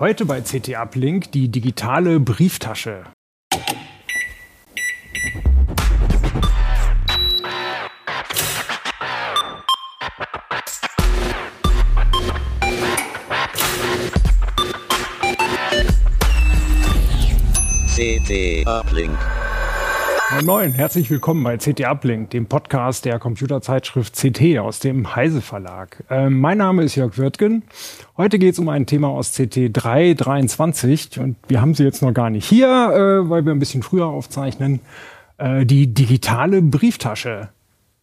Heute bei CT Uplink die digitale Brieftasche. CT Uplink. Moin Moin, herzlich willkommen bei CT Uplink, dem Podcast der Computerzeitschrift CT aus dem Heise Verlag. Ähm, mein Name ist Jörg Wirtgen. Heute geht es um ein Thema aus CT 323 und wir haben sie jetzt noch gar nicht hier, äh, weil wir ein bisschen früher aufzeichnen. Äh, die digitale Brieftasche.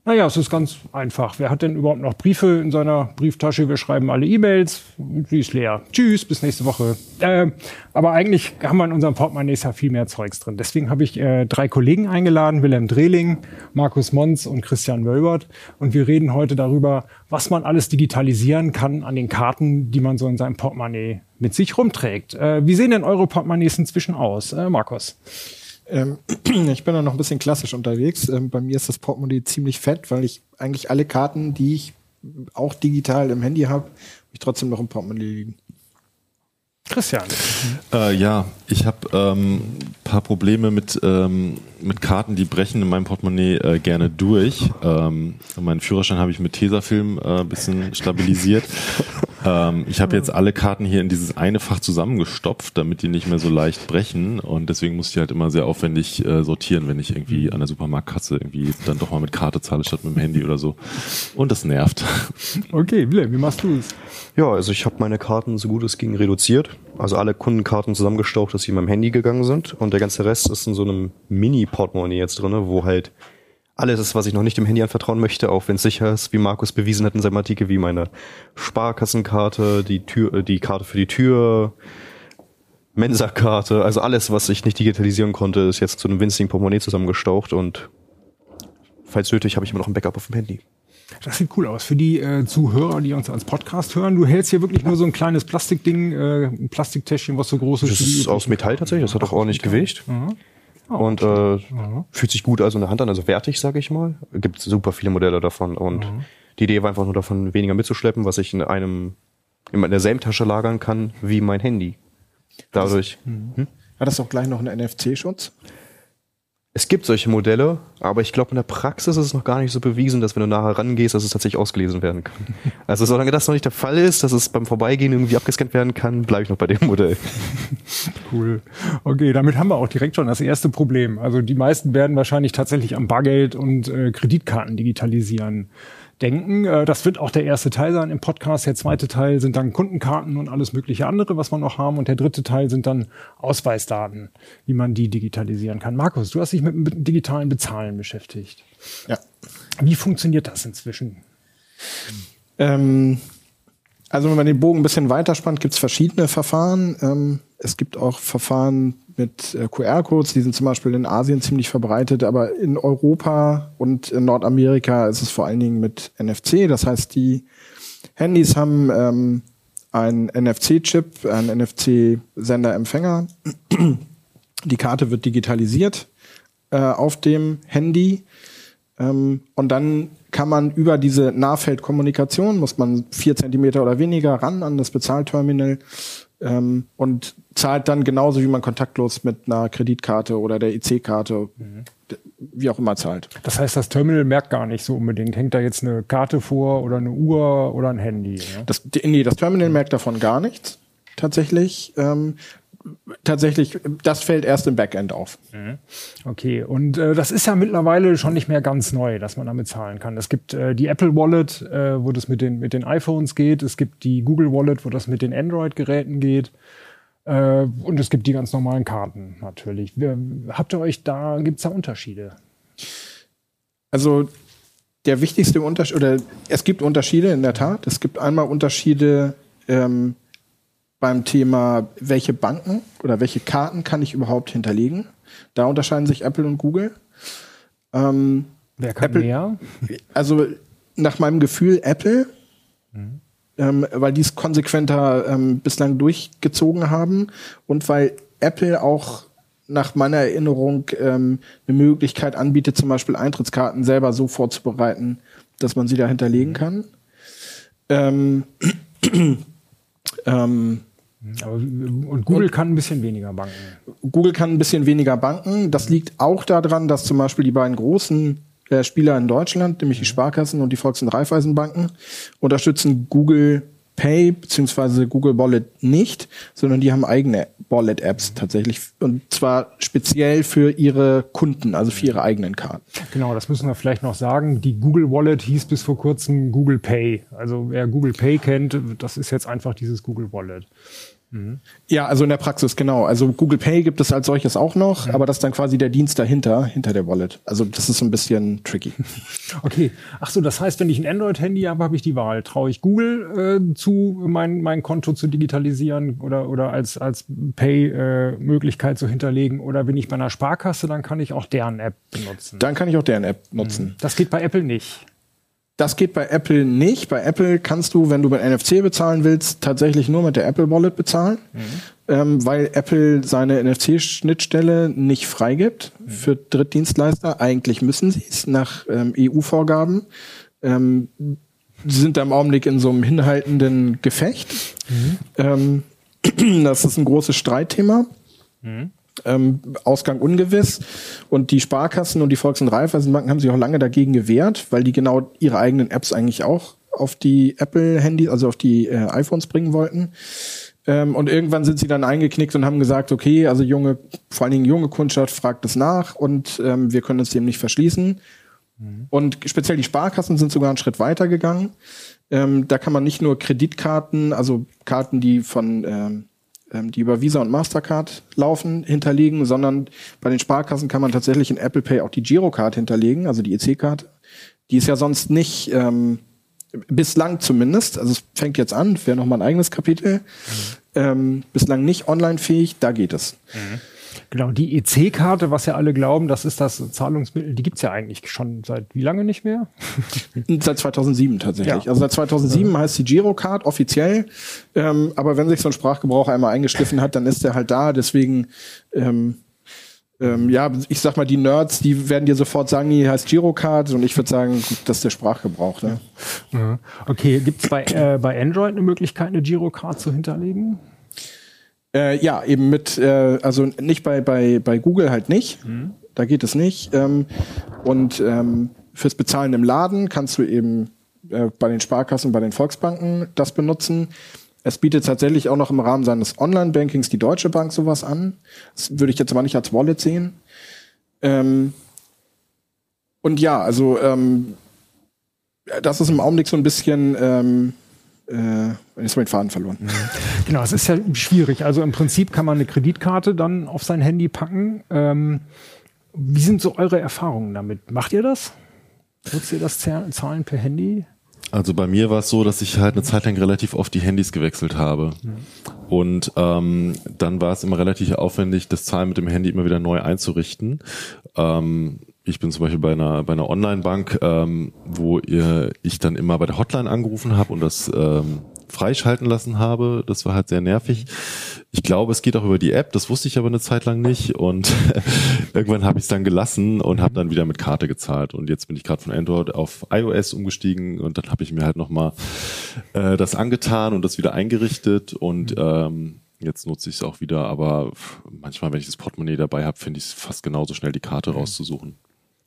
Naja, es ist ganz einfach. Wer hat denn überhaupt noch Briefe in seiner Brieftasche? Wir schreiben alle E-Mails. Sie ist leer. Tschüss, bis nächste Woche. Äh, aber eigentlich haben wir in unserem Portemonnaie ja viel mehr Zeugs drin. Deswegen habe ich äh, drei Kollegen eingeladen, Wilhelm Drehling, Markus Mons und Christian Wölbert. Und wir reden heute darüber, was man alles digitalisieren kann an den Karten, die man so in seinem Portemonnaie mit sich rumträgt. Äh, wie sehen denn eure Portemonnaies inzwischen aus? Äh, Markus? Ähm, ich bin da noch ein bisschen klassisch unterwegs. Ähm, bei mir ist das Portemonnaie ziemlich fett, weil ich eigentlich alle Karten, die ich auch digital im Handy habe, ich trotzdem noch im Portemonnaie liegen. Christian. Äh, ja, ich habe ähm, paar Probleme mit, ähm, mit Karten, die brechen in meinem Portemonnaie äh, gerne durch. Ähm, meinen Führerschein habe ich mit Tesafilm äh, bisschen stabilisiert. ähm, ich habe jetzt alle Karten hier in dieses eine Fach zusammengestopft, damit die nicht mehr so leicht brechen. Und deswegen muss ich halt immer sehr aufwendig äh, sortieren, wenn ich irgendwie an der Supermarktkasse irgendwie dann doch mal mit Karte zahle statt mit dem Handy oder so. Und das nervt. Okay, Wilhelm, wie machst du es? Ja, also ich habe meine Karten so gut es ging reduziert. Also alle Kundenkarten zusammengestaucht, dass sie in meinem Handy gegangen sind. Und der ganze Rest ist in so einem Mini-Portemonnaie jetzt drinne, wo halt alles ist, was ich noch nicht dem Handy anvertrauen möchte, auch wenn es sicher ist, wie Markus bewiesen hat in seinem Artikel, wie meine Sparkassenkarte, die Tür, äh, die Karte für die Tür, Mensa-Karte, also alles, was ich nicht digitalisieren konnte, ist jetzt zu einem winzigen Portemonnaie zusammengestaucht und falls nötig, habe ich immer noch ein Backup auf dem Handy. Das sieht cool aus. Für die äh, Zuhörer, die uns als Podcast hören, du hältst hier wirklich nur so ein kleines Plastikding, äh, ein Plastiktäschchen, was so groß ist. Das ist aus Metall tatsächlich, das hat auch ordentlich Gewicht. Mhm. Oh, und äh, fühlt sich gut also in der Hand an, also wertig, sage ich mal. Gibt super viele Modelle davon und Mhm. die Idee war einfach nur davon, weniger mitzuschleppen, was ich in einem in derselben Tasche lagern kann wie mein Handy. Dadurch. Hat das auch gleich noch einen NFC-Schutz? Es gibt solche Modelle, aber ich glaube, in der Praxis ist es noch gar nicht so bewiesen, dass wenn du nachher rangehst, dass es tatsächlich ausgelesen werden kann. Also solange das noch nicht der Fall ist, dass es beim Vorbeigehen irgendwie abgescannt werden kann, bleibe ich noch bei dem Modell. Cool. Okay, damit haben wir auch direkt schon das erste Problem. Also die meisten werden wahrscheinlich tatsächlich am Bargeld und äh, Kreditkarten digitalisieren denken. Äh, das wird auch der erste Teil sein im Podcast. Der zweite Teil sind dann Kundenkarten und alles mögliche andere, was man noch haben. Und der dritte Teil sind dann Ausweisdaten, wie man die digitalisieren kann. Markus, du hast dich mit dem digitalen Bezahlen beschäftigt. Ja. Wie funktioniert das inzwischen? Ähm, also wenn man den Bogen ein bisschen weiterspannt, gibt es verschiedene Verfahren. Ähm, es gibt auch Verfahren mit äh, QR-Codes, die sind zum Beispiel in Asien ziemlich verbreitet, aber in Europa und in Nordamerika ist es vor allen Dingen mit NFC. Das heißt, die Handys haben ähm, einen NFC-Chip, einen NFC-Sender-Empfänger. Die Karte wird digitalisiert äh, auf dem Handy. Ähm, und dann kann man über diese Nahfeldkommunikation, muss man vier Zentimeter oder weniger ran an das Bezahlterminal ähm, und zahlt dann genauso, wie man kontaktlos mit einer Kreditkarte oder der IC-Karte, d- wie auch immer zahlt. Das heißt, das Terminal merkt gar nicht so unbedingt. Hängt da jetzt eine Karte vor oder eine Uhr oder ein Handy? Ne? Das, nee, das Terminal merkt davon gar nichts, tatsächlich. Ähm, tatsächlich, das fällt erst im Backend auf. Okay, und äh, das ist ja mittlerweile schon nicht mehr ganz neu, dass man damit zahlen kann. Es gibt äh, die Apple Wallet, äh, wo das mit den, mit den iPhones geht. Es gibt die Google Wallet, wo das mit den Android-Geräten geht. Äh, und es gibt die ganz normalen Karten natürlich. Habt ihr euch da, gibt's da Unterschiede? Also der wichtigste Unterschied, oder es gibt Unterschiede in der Tat. Es gibt einmal Unterschiede ähm, beim Thema, welche Banken oder welche Karten kann ich überhaupt hinterlegen. Da unterscheiden sich Apple und Google. Ähm, Wer kann Apple- mehr? also nach meinem Gefühl Apple, ähm, weil die es konsequenter ähm, bislang durchgezogen haben und weil Apple auch nach meiner Erinnerung ähm, eine Möglichkeit anbietet, zum Beispiel Eintrittskarten selber so vorzubereiten, dass man sie da hinterlegen kann. Ähm, ähm, Aber, und Google kann ein bisschen weniger banken. Google kann ein bisschen weniger banken. Das liegt auch daran, dass zum Beispiel die beiden großen äh, Spieler in Deutschland, nämlich die Sparkassen und die Volks- und Raiffeisenbanken, unterstützen Google Pay bzw. Google Wallet nicht, sondern die haben eigene Wallet-Apps tatsächlich und zwar speziell für ihre Kunden, also für ihre eigenen Karten. Genau, das müssen wir vielleicht noch sagen. Die Google Wallet hieß bis vor kurzem Google Pay. Also wer Google Pay kennt, das ist jetzt einfach dieses Google Wallet. Ja, also in der Praxis, genau. Also Google Pay gibt es als solches auch noch, aber das ist dann quasi der Dienst dahinter, hinter der Wallet. Also das ist so ein bisschen tricky. Okay. Ach so, das heißt, wenn ich ein Android-Handy habe, habe ich die Wahl. Traue ich Google äh, zu, mein, mein Konto zu digitalisieren oder, oder als, als Pay-Möglichkeit zu hinterlegen? Oder bin ich bei einer Sparkasse, dann kann ich auch deren App benutzen. Dann kann ich auch deren App nutzen. Das geht bei Apple nicht. Das geht bei Apple nicht. Bei Apple kannst du, wenn du mit NFC bezahlen willst, tatsächlich nur mit der Apple Wallet bezahlen, ähm, weil Apple seine NFC-Schnittstelle nicht freigibt für Drittdienstleister. Eigentlich müssen sie es nach ähm, EU-Vorgaben. Ähm, sie sind da im Augenblick in so einem hinhaltenden Gefecht. Ähm, das ist ein großes Streitthema. Ähm, Ausgang ungewiss. Und die Sparkassen und die Volks- und Raiffeisenbanken haben sich auch lange dagegen gewehrt, weil die genau ihre eigenen Apps eigentlich auch auf die Apple-Handys, also auf die äh, iPhones bringen wollten. Ähm, und irgendwann sind sie dann eingeknickt und haben gesagt, okay, also junge, vor allen Dingen junge Kundschaft fragt es nach und ähm, wir können uns dem nicht verschließen. Und speziell die Sparkassen sind sogar einen Schritt weiter gegangen. Ähm, da kann man nicht nur Kreditkarten, also Karten, die von ähm, die über Visa und Mastercard laufen, hinterlegen, sondern bei den Sparkassen kann man tatsächlich in Apple Pay auch die Girocard hinterlegen, also die EC-Karte. Die ist ja sonst nicht, ähm, bislang zumindest, also es fängt jetzt an, wäre nochmal ein eigenes Kapitel, ähm, bislang nicht online fähig, da geht es. Genau, die EC-Karte, was ja alle glauben, das ist das Zahlungsmittel, die gibt's ja eigentlich schon seit wie lange nicht mehr? Seit 2007 tatsächlich. Ja. Also seit 2007 heißt die Girocard offiziell. Ähm, aber wenn sich so ein Sprachgebrauch einmal eingeschliffen hat, dann ist der halt da. Deswegen, ähm, ähm, ja, ich sag mal, die Nerds, die werden dir sofort sagen, die heißt Girocard. Und ich würde sagen, das ist der Sprachgebrauch. Ne? Ja. Okay, gibt's bei, äh, bei Android eine Möglichkeit, eine Girocard zu hinterlegen? Äh, ja, eben mit, äh, also nicht bei, bei, bei Google halt nicht. Da geht es nicht. Ähm, und ähm, fürs Bezahlen im Laden kannst du eben äh, bei den Sparkassen, bei den Volksbanken das benutzen. Es bietet tatsächlich auch noch im Rahmen seines Online-Bankings die Deutsche Bank sowas an. Das würde ich jetzt aber nicht als Wallet sehen. Ähm, und ja, also ähm, das ist im Augenblick so ein bisschen, ähm, äh, jetzt habe ich den Faden verloren. Genau, es ist ja schwierig. Also im Prinzip kann man eine Kreditkarte dann auf sein Handy packen. Ähm, wie sind so eure Erfahrungen damit? Macht ihr das? Nutzt ihr das Zahl- Zahlen per Handy? Also bei mir war es so, dass ich halt eine Zeit lang relativ oft die Handys gewechselt habe. Und ähm, dann war es immer relativ aufwendig, das Zahlen mit dem Handy immer wieder neu einzurichten. Ähm, ich bin zum Beispiel bei einer, bei einer Online-Bank, ähm, wo ihr, ich dann immer bei der Hotline angerufen habe und das ähm, freischalten lassen habe. Das war halt sehr nervig. Ich glaube, es geht auch über die App, das wusste ich aber eine Zeit lang nicht und irgendwann habe ich es dann gelassen und habe dann wieder mit Karte gezahlt und jetzt bin ich gerade von Android auf iOS umgestiegen und dann habe ich mir halt nochmal äh, das angetan und das wieder eingerichtet und ähm, jetzt nutze ich es auch wieder, aber manchmal, wenn ich das Portemonnaie dabei habe, finde ich es fast genauso schnell, die Karte rauszusuchen.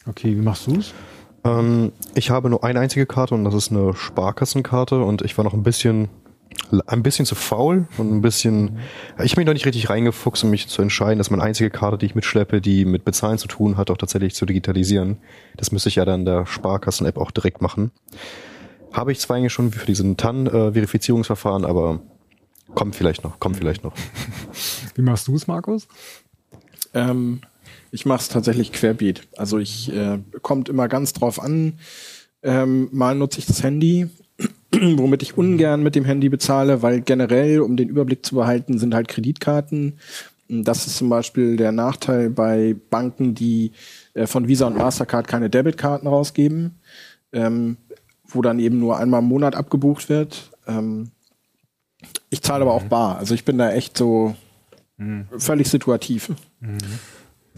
Okay, wie machst du's? Ähm, ich habe nur eine einzige Karte und das ist eine Sparkassenkarte und ich war noch ein bisschen ein bisschen zu faul und ein bisschen ich bin noch nicht richtig reingefuchst, um mich zu entscheiden, dass meine einzige Karte, die ich mitschleppe, die mit Bezahlen zu tun hat, auch tatsächlich zu digitalisieren. Das müsste ich ja dann in der Sparkassen-App auch direkt machen. Habe ich zwar eigentlich schon für diesen TAN-Verifizierungsverfahren, aber kommt vielleicht noch, kommt vielleicht noch. Wie machst du's, Markus? Ähm, ich mache es tatsächlich querbeet. Also ich äh, kommt immer ganz drauf an. Ähm, mal nutze ich das Handy, womit ich ungern mit dem Handy bezahle, weil generell, um den Überblick zu behalten, sind halt Kreditkarten. Das ist zum Beispiel der Nachteil bei Banken, die äh, von Visa und Mastercard keine Debitkarten rausgeben, ähm, wo dann eben nur einmal im Monat abgebucht wird. Ähm, ich zahle aber auch bar. Also ich bin da echt so völlig situativ.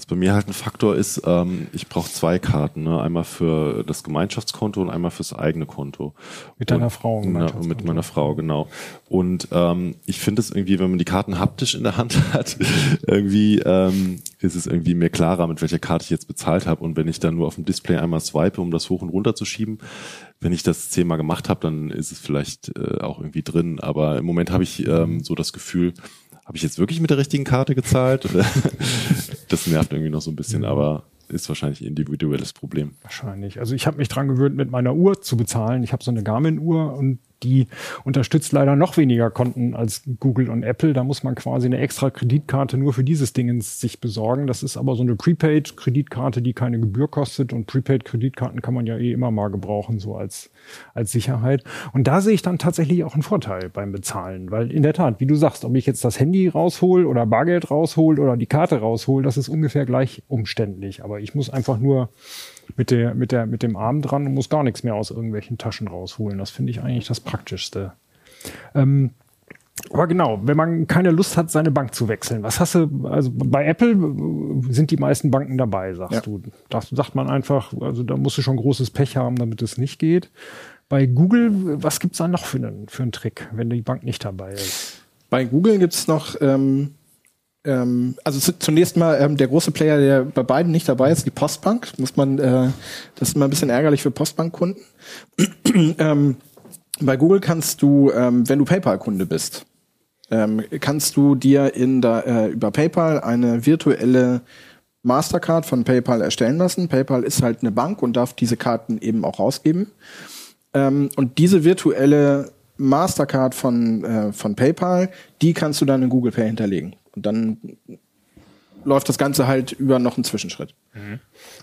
Was bei mir halt ein Faktor ist, ähm, ich brauche zwei Karten, ne? einmal für das Gemeinschaftskonto und einmal fürs eigene Konto. Mit deiner und, Frau Na, mit meiner Frau, genau. Und ähm, ich finde es irgendwie, wenn man die Karten haptisch in der Hand hat, irgendwie ähm, ist es irgendwie mir klarer, mit welcher Karte ich jetzt bezahlt habe. Und wenn ich dann nur auf dem Display einmal swipe, um das hoch und runter zu schieben, wenn ich das zehnmal gemacht habe, dann ist es vielleicht äh, auch irgendwie drin. Aber im Moment habe ich ähm, so das Gefühl, habe ich jetzt wirklich mit der richtigen Karte gezahlt? das nervt irgendwie noch so ein bisschen, aber ist wahrscheinlich ein individuelles Problem. Wahrscheinlich. Also ich habe mich dran gewöhnt, mit meiner Uhr zu bezahlen. Ich habe so eine Garmin-Uhr und die unterstützt leider noch weniger Konten als Google und Apple. Da muss man quasi eine extra Kreditkarte nur für dieses Dingens sich besorgen. Das ist aber so eine Prepaid-Kreditkarte, die keine Gebühr kostet. Und Prepaid-Kreditkarten kann man ja eh immer mal gebrauchen, so als, als Sicherheit. Und da sehe ich dann tatsächlich auch einen Vorteil beim Bezahlen. Weil in der Tat, wie du sagst, ob ich jetzt das Handy raushol oder Bargeld raushol oder die Karte raushol, das ist ungefähr gleich umständlich. Aber ich muss einfach nur mit, der, mit, der, mit dem Arm dran und muss gar nichts mehr aus irgendwelchen Taschen rausholen. Das finde ich eigentlich das Praktischste. Ähm, aber genau, wenn man keine Lust hat, seine Bank zu wechseln, was hast du, also bei Apple äh, sind die meisten Banken dabei, sagst Ja. du. Das sagt man einfach, also da musst du schon großes Pech haben, damit es nicht geht. Bei Google, was gibt's da noch für einen, für einen Trick, wenn die Bank nicht dabei ist? Bei Google gibt's noch, ähm, ähm, also zu, zunächst mal ähm, der große Player, der bei beiden nicht dabei ist, die Postbank. Muss man, äh, das ist immer ein bisschen ärgerlich für Postbankkunden. ähm, bei Google kannst du, ähm, wenn du PayPal-Kunde bist, ähm, kannst du dir in der, äh, über PayPal eine virtuelle Mastercard von PayPal erstellen lassen. PayPal ist halt eine Bank und darf diese Karten eben auch rausgeben. Ähm, und diese virtuelle Mastercard von, äh, von PayPal, die kannst du dann in Google Pay hinterlegen. Und dann läuft das Ganze halt über noch einen Zwischenschritt.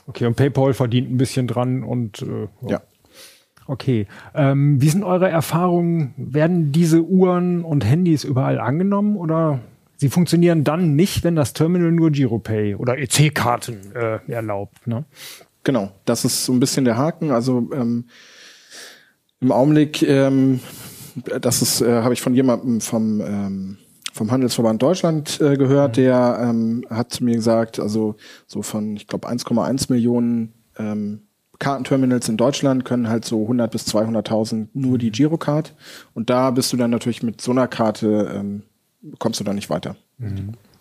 Okay, und PayPal verdient ein bisschen dran und äh, Ja. Okay. Ähm, wie sind eure Erfahrungen? Werden diese Uhren und Handys überall angenommen oder sie funktionieren dann nicht, wenn das Terminal nur Giropay oder EC-Karten äh, erlaubt? Ne? Genau, das ist so ein bisschen der Haken. Also ähm, im Augenblick, ähm, das ist, äh, habe ich von jemandem vom ähm, vom Handelsverband Deutschland äh, gehört, der ähm, hat zu mir gesagt, also so von, ich glaube, 1,1 Millionen ähm, Kartenterminals in Deutschland können halt so 100 bis 200.000 nur die Girocard. Und da bist du dann natürlich mit so einer Karte ähm, kommst du da nicht weiter.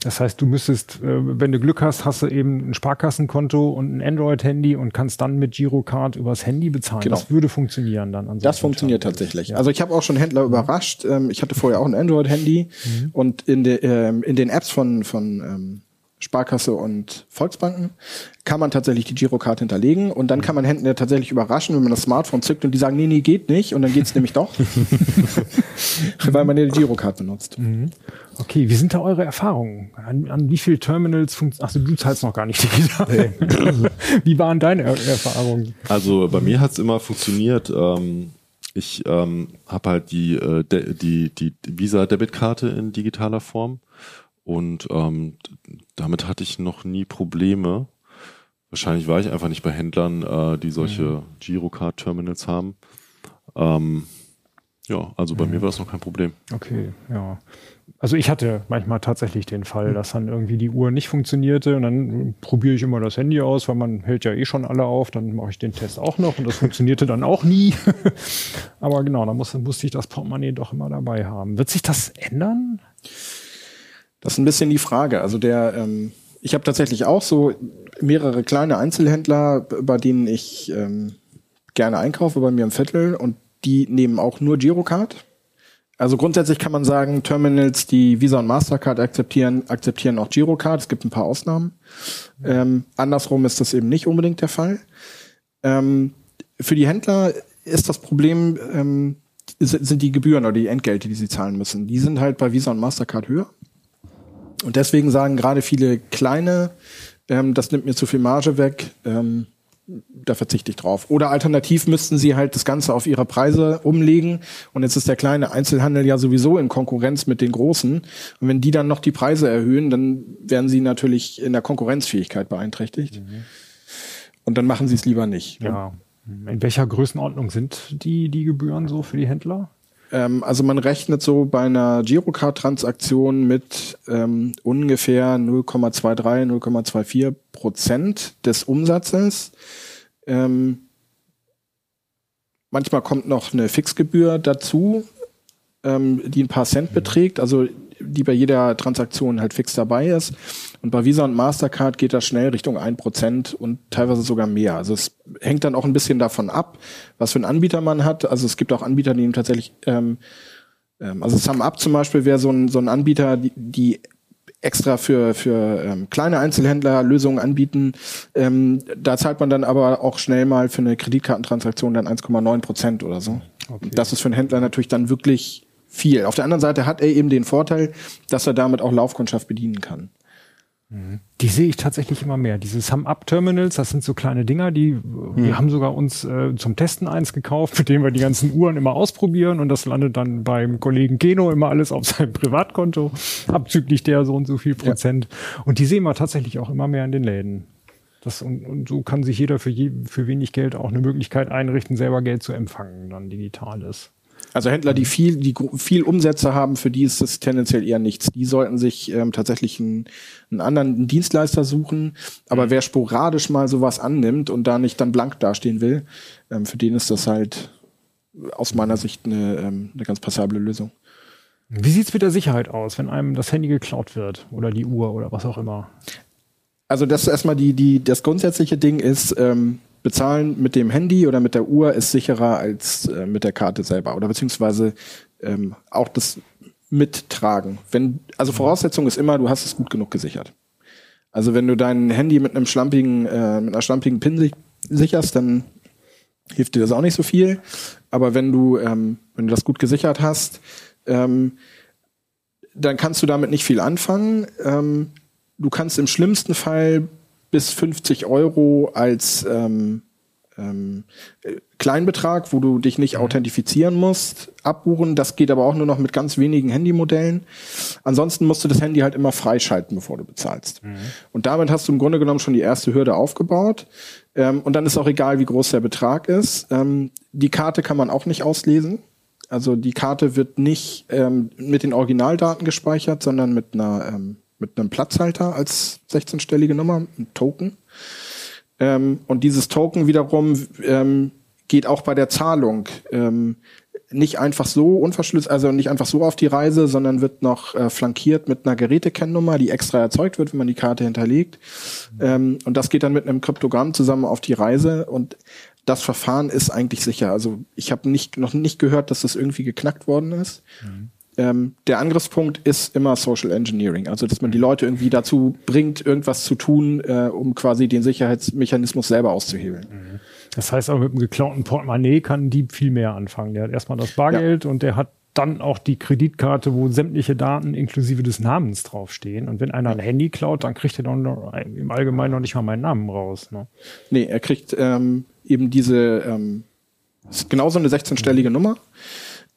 Das heißt, du müsstest, äh, wenn du Glück hast, hast du eben ein Sparkassenkonto und ein Android-Handy und kannst dann mit Girocard übers Handy bezahlen. Genau. Das würde funktionieren dann. an Das funktioniert Terminals. tatsächlich. Ja. Also ich habe auch schon Händler überrascht. Ähm, ich hatte vorher auch ein Android-Handy und in, de, ähm, in den Apps von, von ähm, Sparkasse und Volksbanken kann man tatsächlich die Girocard hinterlegen und dann kann man Händler tatsächlich überraschen, wenn man das Smartphone zückt und die sagen, nee, nee, geht nicht und dann geht's nämlich doch, weil man ja die Girocard benutzt. Okay, wie sind da eure Erfahrungen? An, an wie viele Terminals funktioniert? Achso, du zahlst noch gar nicht digital. wie waren deine er Erfahrungen? Also bei mir hat's immer funktioniert. Ähm, ich ähm, habe halt die, äh, de, die, die Visa-Debitkarte in digitaler Form und ähm, damit hatte ich noch nie Probleme. Wahrscheinlich war ich einfach nicht bei Händlern, äh, die solche Girocard-Terminals haben. Ähm, ja, also bei mir war das noch kein Problem. Okay, ja. Also ich hatte manchmal tatsächlich den Fall, dass dann irgendwie die Uhr nicht funktionierte und dann probiere ich immer das Handy aus, weil man hält ja eh schon alle auf, dann mache ich den Test auch noch und das funktionierte dann auch nie. Aber genau, da muss, musste ich das Portemonnaie doch immer dabei haben. Wird sich das ändern? Das ist ein bisschen die Frage. Also der, ähm, ich habe tatsächlich auch so mehrere kleine Einzelhändler, bei denen ich ähm, gerne einkaufe bei mir im Viertel und die nehmen auch nur Girocard. Also grundsätzlich kann man sagen, Terminals, die Visa und Mastercard akzeptieren, akzeptieren auch Girocard. Es gibt ein paar Ausnahmen. Ähm, andersrum ist das eben nicht unbedingt der Fall. Ähm, für die Händler ist das Problem, ähm, sind die Gebühren oder die Entgelte, die sie zahlen müssen. Die sind halt bei Visa und Mastercard höher. Und deswegen sagen gerade viele kleine, ähm, das nimmt mir zu viel Marge weg, ähm, da verzichte ich drauf. Oder alternativ müssten sie halt das Ganze auf ihre Preise umlegen. Und jetzt ist der kleine Einzelhandel ja sowieso in Konkurrenz mit den großen. Und wenn die dann noch die Preise erhöhen, dann werden sie natürlich in der Konkurrenzfähigkeit beeinträchtigt. Und dann machen sie es lieber nicht. Ja. In welcher Größenordnung sind die, die Gebühren so für die Händler? Ähm, also man rechnet so bei einer Girocard-Transaktion mit ähm, ungefähr 0,23, 0,24 Prozent des Umsatzes. Ähm, manchmal kommt noch eine Fixgebühr dazu, ähm, die ein paar Cent beträgt, also die bei jeder Transaktion halt fix dabei ist. Und bei Visa und Mastercard geht das schnell Richtung 1% und teilweise sogar mehr. Also es hängt dann auch ein bisschen davon ab, was für einen Anbieter man hat. Also es gibt auch Anbieter, die tatsächlich, ähm, ähm, also SumUp zum Beispiel wäre so ein, so ein Anbieter, die, die extra für, für ähm, kleine Einzelhändler Lösungen anbieten. Ähm, da zahlt man dann aber auch schnell mal für eine Kreditkartentransaktion dann 1,9 Prozent oder so. Okay. Das ist für einen Händler natürlich dann wirklich viel. Auf der anderen Seite hat er eben den Vorteil, dass er damit auch Laufkundschaft bedienen kann. Die sehe ich tatsächlich immer mehr. Diese Sum-Up-Terminals, das sind so kleine Dinger, die hm. wir haben sogar uns äh, zum Testen eins gekauft, mit dem wir die ganzen Uhren immer ausprobieren und das landet dann beim Kollegen Keno immer alles auf seinem Privatkonto, abzüglich der so und so viel Prozent. Ja. Und die sehen wir tatsächlich auch immer mehr in den Läden. Das, und, und so kann sich jeder für, je, für wenig Geld auch eine Möglichkeit einrichten, selber Geld zu empfangen, dann digital ist. Also Händler, die viel, die viel Umsätze haben, für die ist das tendenziell eher nichts. Die sollten sich ähm, tatsächlich einen, einen anderen Dienstleister suchen. Aber mhm. wer sporadisch mal sowas annimmt und da nicht dann blank dastehen will, ähm, für den ist das halt aus meiner Sicht eine, ähm, eine ganz passable Lösung. Wie sieht's mit der Sicherheit aus, wenn einem das Handy geklaut wird oder die Uhr oder was auch immer? Also das erstmal die, die, das grundsätzliche Ding ist, ähm, bezahlen mit dem Handy oder mit der Uhr ist sicherer als äh, mit der Karte selber oder beziehungsweise ähm, auch das Mittragen. Wenn, also Voraussetzung ist immer, du hast es gut genug gesichert. Also wenn du dein Handy mit einem schlampigen, äh, mit einer schlampigen PIN sicherst, dann hilft dir das auch nicht so viel. Aber wenn du, ähm, wenn du das gut gesichert hast, ähm, dann kannst du damit nicht viel anfangen. Ähm, du kannst im schlimmsten Fall bis 50 Euro als ähm, ähm, Kleinbetrag, wo du dich nicht mhm. authentifizieren musst, abbuchen. Das geht aber auch nur noch mit ganz wenigen Handymodellen. Ansonsten musst du das Handy halt immer freischalten, bevor du bezahlst. Mhm. Und damit hast du im Grunde genommen schon die erste Hürde aufgebaut. Ähm, und dann ist auch egal, wie groß der Betrag ist. Ähm, die Karte kann man auch nicht auslesen. Also die Karte wird nicht ähm, mit den Originaldaten gespeichert, sondern mit einer ähm, mit einem Platzhalter als 16-stellige Nummer, ein Token. Ähm, und dieses Token wiederum ähm, geht auch bei der Zahlung ähm, nicht einfach so unverschlüsselt, also nicht einfach so auf die Reise, sondern wird noch äh, flankiert mit einer Gerätekennnummer, die extra erzeugt wird, wenn man die Karte hinterlegt. Ähm, und das geht dann mit einem Kryptogramm zusammen auf die Reise und das Verfahren ist eigentlich sicher. Also ich habe nicht, noch nicht gehört, dass das irgendwie geknackt worden ist. Mhm ähm, der Angriffspunkt ist immer Social Engineering, also dass man die Leute irgendwie dazu bringt, irgendwas zu tun, äh, um quasi den Sicherheitsmechanismus selber auszuhebeln. Mhm. Das heißt auch mit einem geklauten Portemonnaie kann ein Dieb viel mehr anfangen. Der hat erstmal das Bargeld ja. und der hat dann auch die Kreditkarte, wo sämtliche Daten inklusive des Namens draufstehen. Und wenn einer ein Handy klaut, dann kriegt er dann im Allgemeinen noch nicht mal meinen Namen raus. Ne? Nee, er kriegt ähm, eben diese, ähm, ist genauso eine 16-stellige Nummer.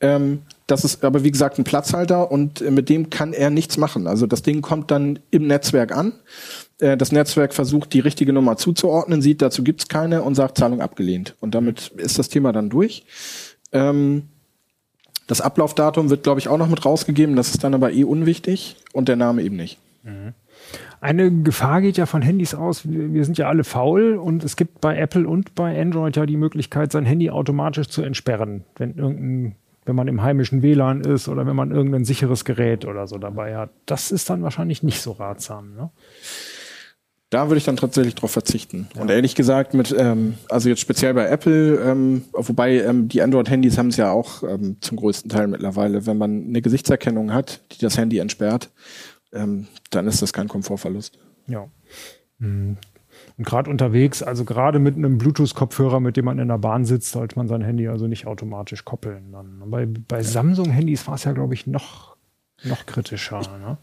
Ähm, das ist aber wie gesagt ein Platzhalter und äh, mit dem kann er nichts machen. Also das Ding kommt dann im Netzwerk an. Äh, das Netzwerk versucht die richtige Nummer zuzuordnen, sieht, dazu gibt's keine und sagt Zahlung abgelehnt. Und damit ist das Thema dann durch. Ähm, das Ablaufdatum wird, glaube ich, auch noch mit rausgegeben. Das ist dann aber eh unwichtig und der Name eben nicht. Mhm. Eine Gefahr geht ja von Handys aus. Wir sind ja alle faul und es gibt bei Apple und bei Android ja die Möglichkeit, sein Handy automatisch zu entsperren, wenn irgendein wenn man im heimischen WLAN ist oder wenn man irgendein sicheres Gerät oder so dabei hat. Das ist dann wahrscheinlich nicht so ratsam. Ne? Da würde ich dann tatsächlich drauf verzichten. Ja. Und ehrlich gesagt, mit, ähm, also jetzt speziell bei Apple, ähm, wobei ähm, die Android-Handys haben es ja auch ähm, zum größten Teil mittlerweile, wenn man eine Gesichtserkennung hat, die das Handy entsperrt, ähm, dann ist das kein Komfortverlust. Ja. Mhm. Und gerade unterwegs, also gerade mit einem Bluetooth-Kopfhörer, mit dem man in der Bahn sitzt, sollte man sein Handy also nicht automatisch koppeln. Dann. Bei, bei Samsung-Handys war es ja, glaube ich, noch, noch kritischer. Ne?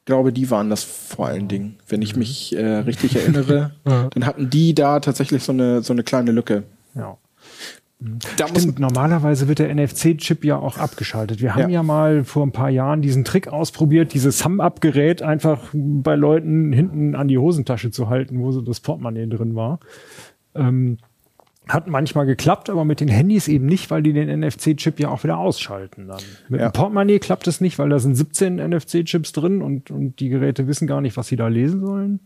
Ich glaube, die waren das vor allen Dingen. Wenn ich mich äh, richtig erinnere, dann hatten die da tatsächlich so eine, so eine kleine Lücke. Ja. Da Stimmt, normalerweise wird der NFC-Chip ja auch abgeschaltet. Wir haben ja. ja. mal vor ein paar Jahren diesen Trick ausprobiert, dieses Sum-Up-Gerät einfach bei Leuten hinten an die Hosentasche zu halten, wo so das Portemonnaie drin war. Ähm, Hat manchmal geklappt, aber mit den Handys eben nicht, weil die den NFC-Chip ja auch wieder ausschalten dann. Mit Ja. dem Portemonnaie klappt es nicht, weil da sind 17 NFC-Chips drin und, und die Geräte wissen gar nicht, was sie da lesen sollen.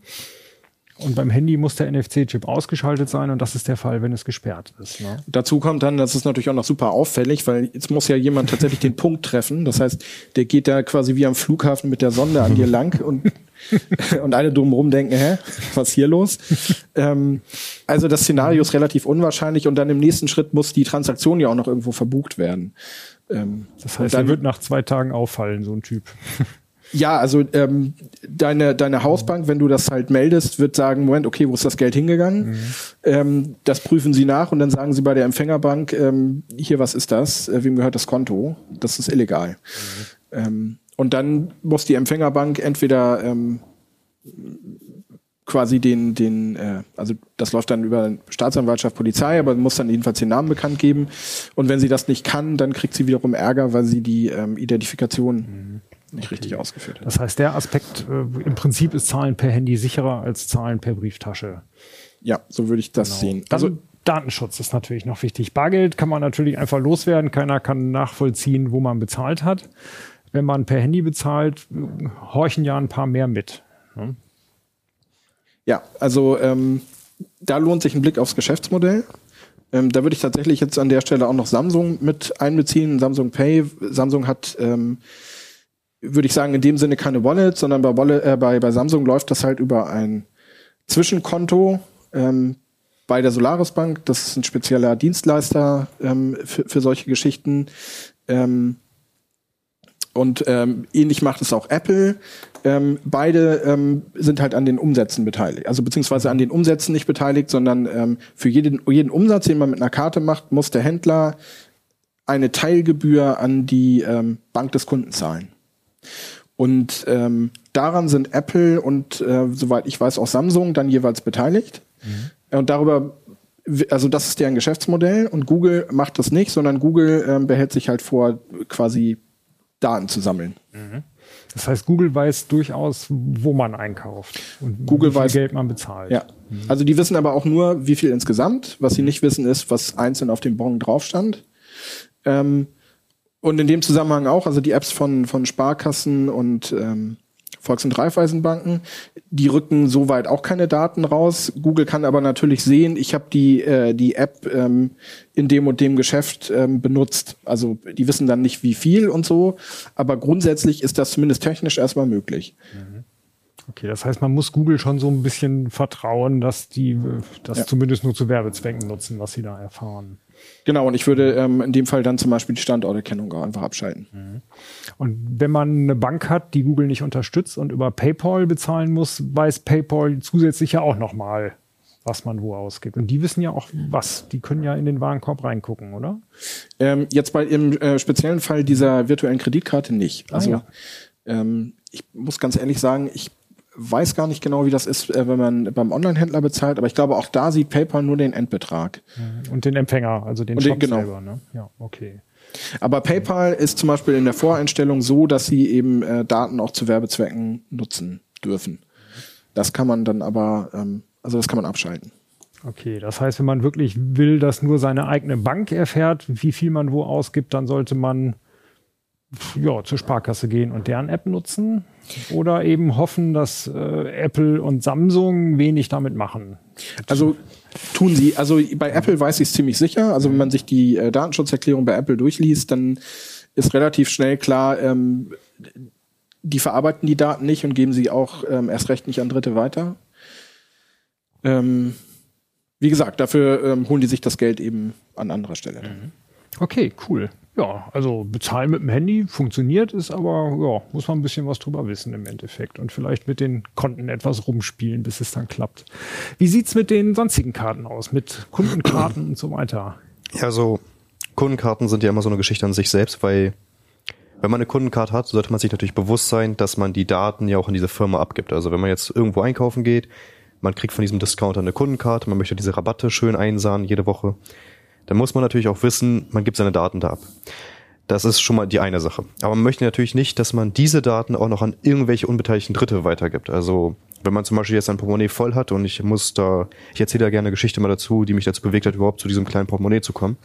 Und beim Handy muss der NFC-Chip ausgeschaltet sein und das ist der Fall, wenn es gesperrt ist. Ne? Dazu kommt dann, das ist natürlich auch noch super auffällig, weil jetzt muss ja jemand tatsächlich den Punkt treffen. Das heißt, der geht da quasi wie am Flughafen mit der Sonde an dir lang und, und alle drumherum denken, hä, was hier los? ähm, also das Szenario ist relativ unwahrscheinlich und dann im nächsten Schritt muss die Transaktion ja auch noch irgendwo verbucht werden. Ähm, Das heißt, dann, er wird nach zwei Tagen auffallen, so ein Typ. Ja, also ähm, deine, deine Hausbank, wenn du das halt meldest, wird sagen, Moment, okay, wo ist das Geld hingegangen? Ähm, das prüfen sie nach und dann sagen sie bei der Empfängerbank, ähm, hier, was ist das? Äh, wem gehört das Konto? Das ist illegal. Ähm, und dann muss die Empfängerbank entweder ähm, quasi den, den, äh, also das läuft dann über Staatsanwaltschaft, Polizei, aber muss dann jedenfalls den Namen bekannt geben. Und wenn sie das nicht kann, dann kriegt sie wiederum Ärger, weil sie die ähm, Identifikation nicht richtig ausgeführt. Das heißt, der Aspekt, äh, im Prinzip ist Zahlen per Handy sicherer als Zahlen per Brieftasche. Ja, so würde ich das sehen. Dann Also Datenschutz ist natürlich noch wichtig. Bargeld kann man natürlich einfach loswerden. Keiner kann nachvollziehen, wo man bezahlt hat. Wenn man per Handy bezahlt, horchen ja ein paar mehr mit. ne? ja, also ähm, da lohnt sich ein Blick aufs Geschäftsmodell. Ähm, da würde ich tatsächlich jetzt an der Stelle auch noch Samsung mit einbeziehen. Samsung Pay. Samsung hat, ähm, würde ich sagen, in dem Sinne keine Wallet, sondern bei, Wallet, äh, bei, bei Samsung läuft das halt über ein Zwischenkonto ähm, bei der Solaris Bank. Das ist ein spezieller Dienstleister ähm, für, für solche Geschichten. Ähm, und ähm, ähnlich macht es auch Apple. Ähm, beide ähm, sind halt an den Umsätzen beteiligt. Also beziehungsweise an den Umsätzen nicht beteiligt, sondern ähm, für jeden, jeden Umsatz, den man mit einer Karte macht, muss der Händler eine Teilgebühr an die ähm, Bank des Kunden zahlen. Und ähm, daran sind Apple und äh, soweit ich weiß auch Samsung dann jeweils beteiligt. Und darüber, also das ist deren Geschäftsmodell und Google macht das nicht, sondern Google ähm, behält sich halt vor, quasi Daten zu sammeln. Das heißt, Google weiß durchaus, wo man einkauft und Google wie viel weiß- Geld man bezahlt. Ja. Also die wissen aber auch nur, wie viel insgesamt. Was sie nicht wissen, ist, was einzeln auf dem Bon drauf stand. Ähm, und in dem Zusammenhang auch, also die Apps von, von Sparkassen und ähm, Volks- und Raiffeisenbanken, die rücken soweit auch keine Daten raus. Google kann aber natürlich sehen, ich habe die, äh, die App ähm, in dem und dem Geschäft ähm, benutzt. Also die wissen dann nicht, wie viel und so, aber grundsätzlich ist das zumindest technisch erstmal möglich. Okay, das heißt, man muss Google schon so ein bisschen vertrauen, dass die äh, das Ja. zumindest nur zu Werbezwecken nutzen, was sie da erfahren. Genau, und ich würde ähm, in dem Fall dann zum Beispiel die Standorterkennung auch einfach abschalten. Und wenn man eine Bank hat, die Google nicht unterstützt und über PayPal bezahlen muss, weiß PayPal zusätzlich ja auch nochmal, was man wo ausgibt. Und die wissen ja auch was. Die können ja in den Warenkorb reingucken, oder? Ähm, jetzt bei im äh, speziellen Fall dieser virtuellen Kreditkarte nicht. Also ja. ähm, ich muss ganz ehrlich sagen, ich weiß gar nicht genau, wie das ist, äh, wenn man beim Online-Händler bezahlt, aber ich glaube, auch da sieht PayPal nur den Endbetrag. Und den Empfänger, also den Und den- Shop genau. selber. Ne? Ja, okay. Aber PayPal ist zum Beispiel in der Voreinstellung so, dass sie eben äh, Daten auch zu Werbezwecken nutzen dürfen. Das kann man dann aber, ähm, also das kann man abschalten. Okay, das heißt, wenn man wirklich will, dass nur seine eigene Bank erfährt, wie viel man wo ausgibt, dann sollte man ja, zur Sparkasse gehen und deren App nutzen oder eben hoffen, dass äh, Apple und Samsung wenig damit machen. Also tun sie, also bei Apple weiß ich es ziemlich sicher. Also wenn man sich die äh, Datenschutzerklärung bei Apple durchliest, dann ist relativ schnell klar, ähm, die verarbeiten die Daten nicht und geben sie auch ähm, erst recht nicht an Dritte weiter. Ähm, wie gesagt, dafür ähm, holen die sich das Geld eben an anderer Stelle. Okay, cool. Ja, also bezahlen mit dem Handy funktioniert, ist aber, ja, muss man ein bisschen was drüber wissen im Endeffekt und vielleicht mit den Konten etwas rumspielen, bis es dann klappt. Wie sieht's mit den sonstigen Karten aus, mit Kundenkarten und so weiter? Ja, so Kundenkarten sind ja immer so eine Geschichte an sich selbst, weil wenn man eine Kundenkarte hat, sollte man sich natürlich bewusst sein, dass man die Daten ja auch an diese Firma abgibt. Also wenn man jetzt irgendwo einkaufen geht, man kriegt von diesem Discounter eine Kundenkarte, man möchte diese Rabatte schön einsahen jede Woche, dann muss man natürlich auch wissen, man gibt seine Daten da ab. Das ist schon mal die eine Sache. Aber man möchte natürlich nicht, dass man diese Daten auch noch an irgendwelche unbeteiligten Dritte weitergibt. Also wenn man zum Beispiel jetzt ein Portemonnaie voll hat und ich muss da, ich erzähle da gerne eine Geschichte mal dazu, die mich dazu bewegt hat, überhaupt zu diesem kleinen Portemonnaie zu kommen.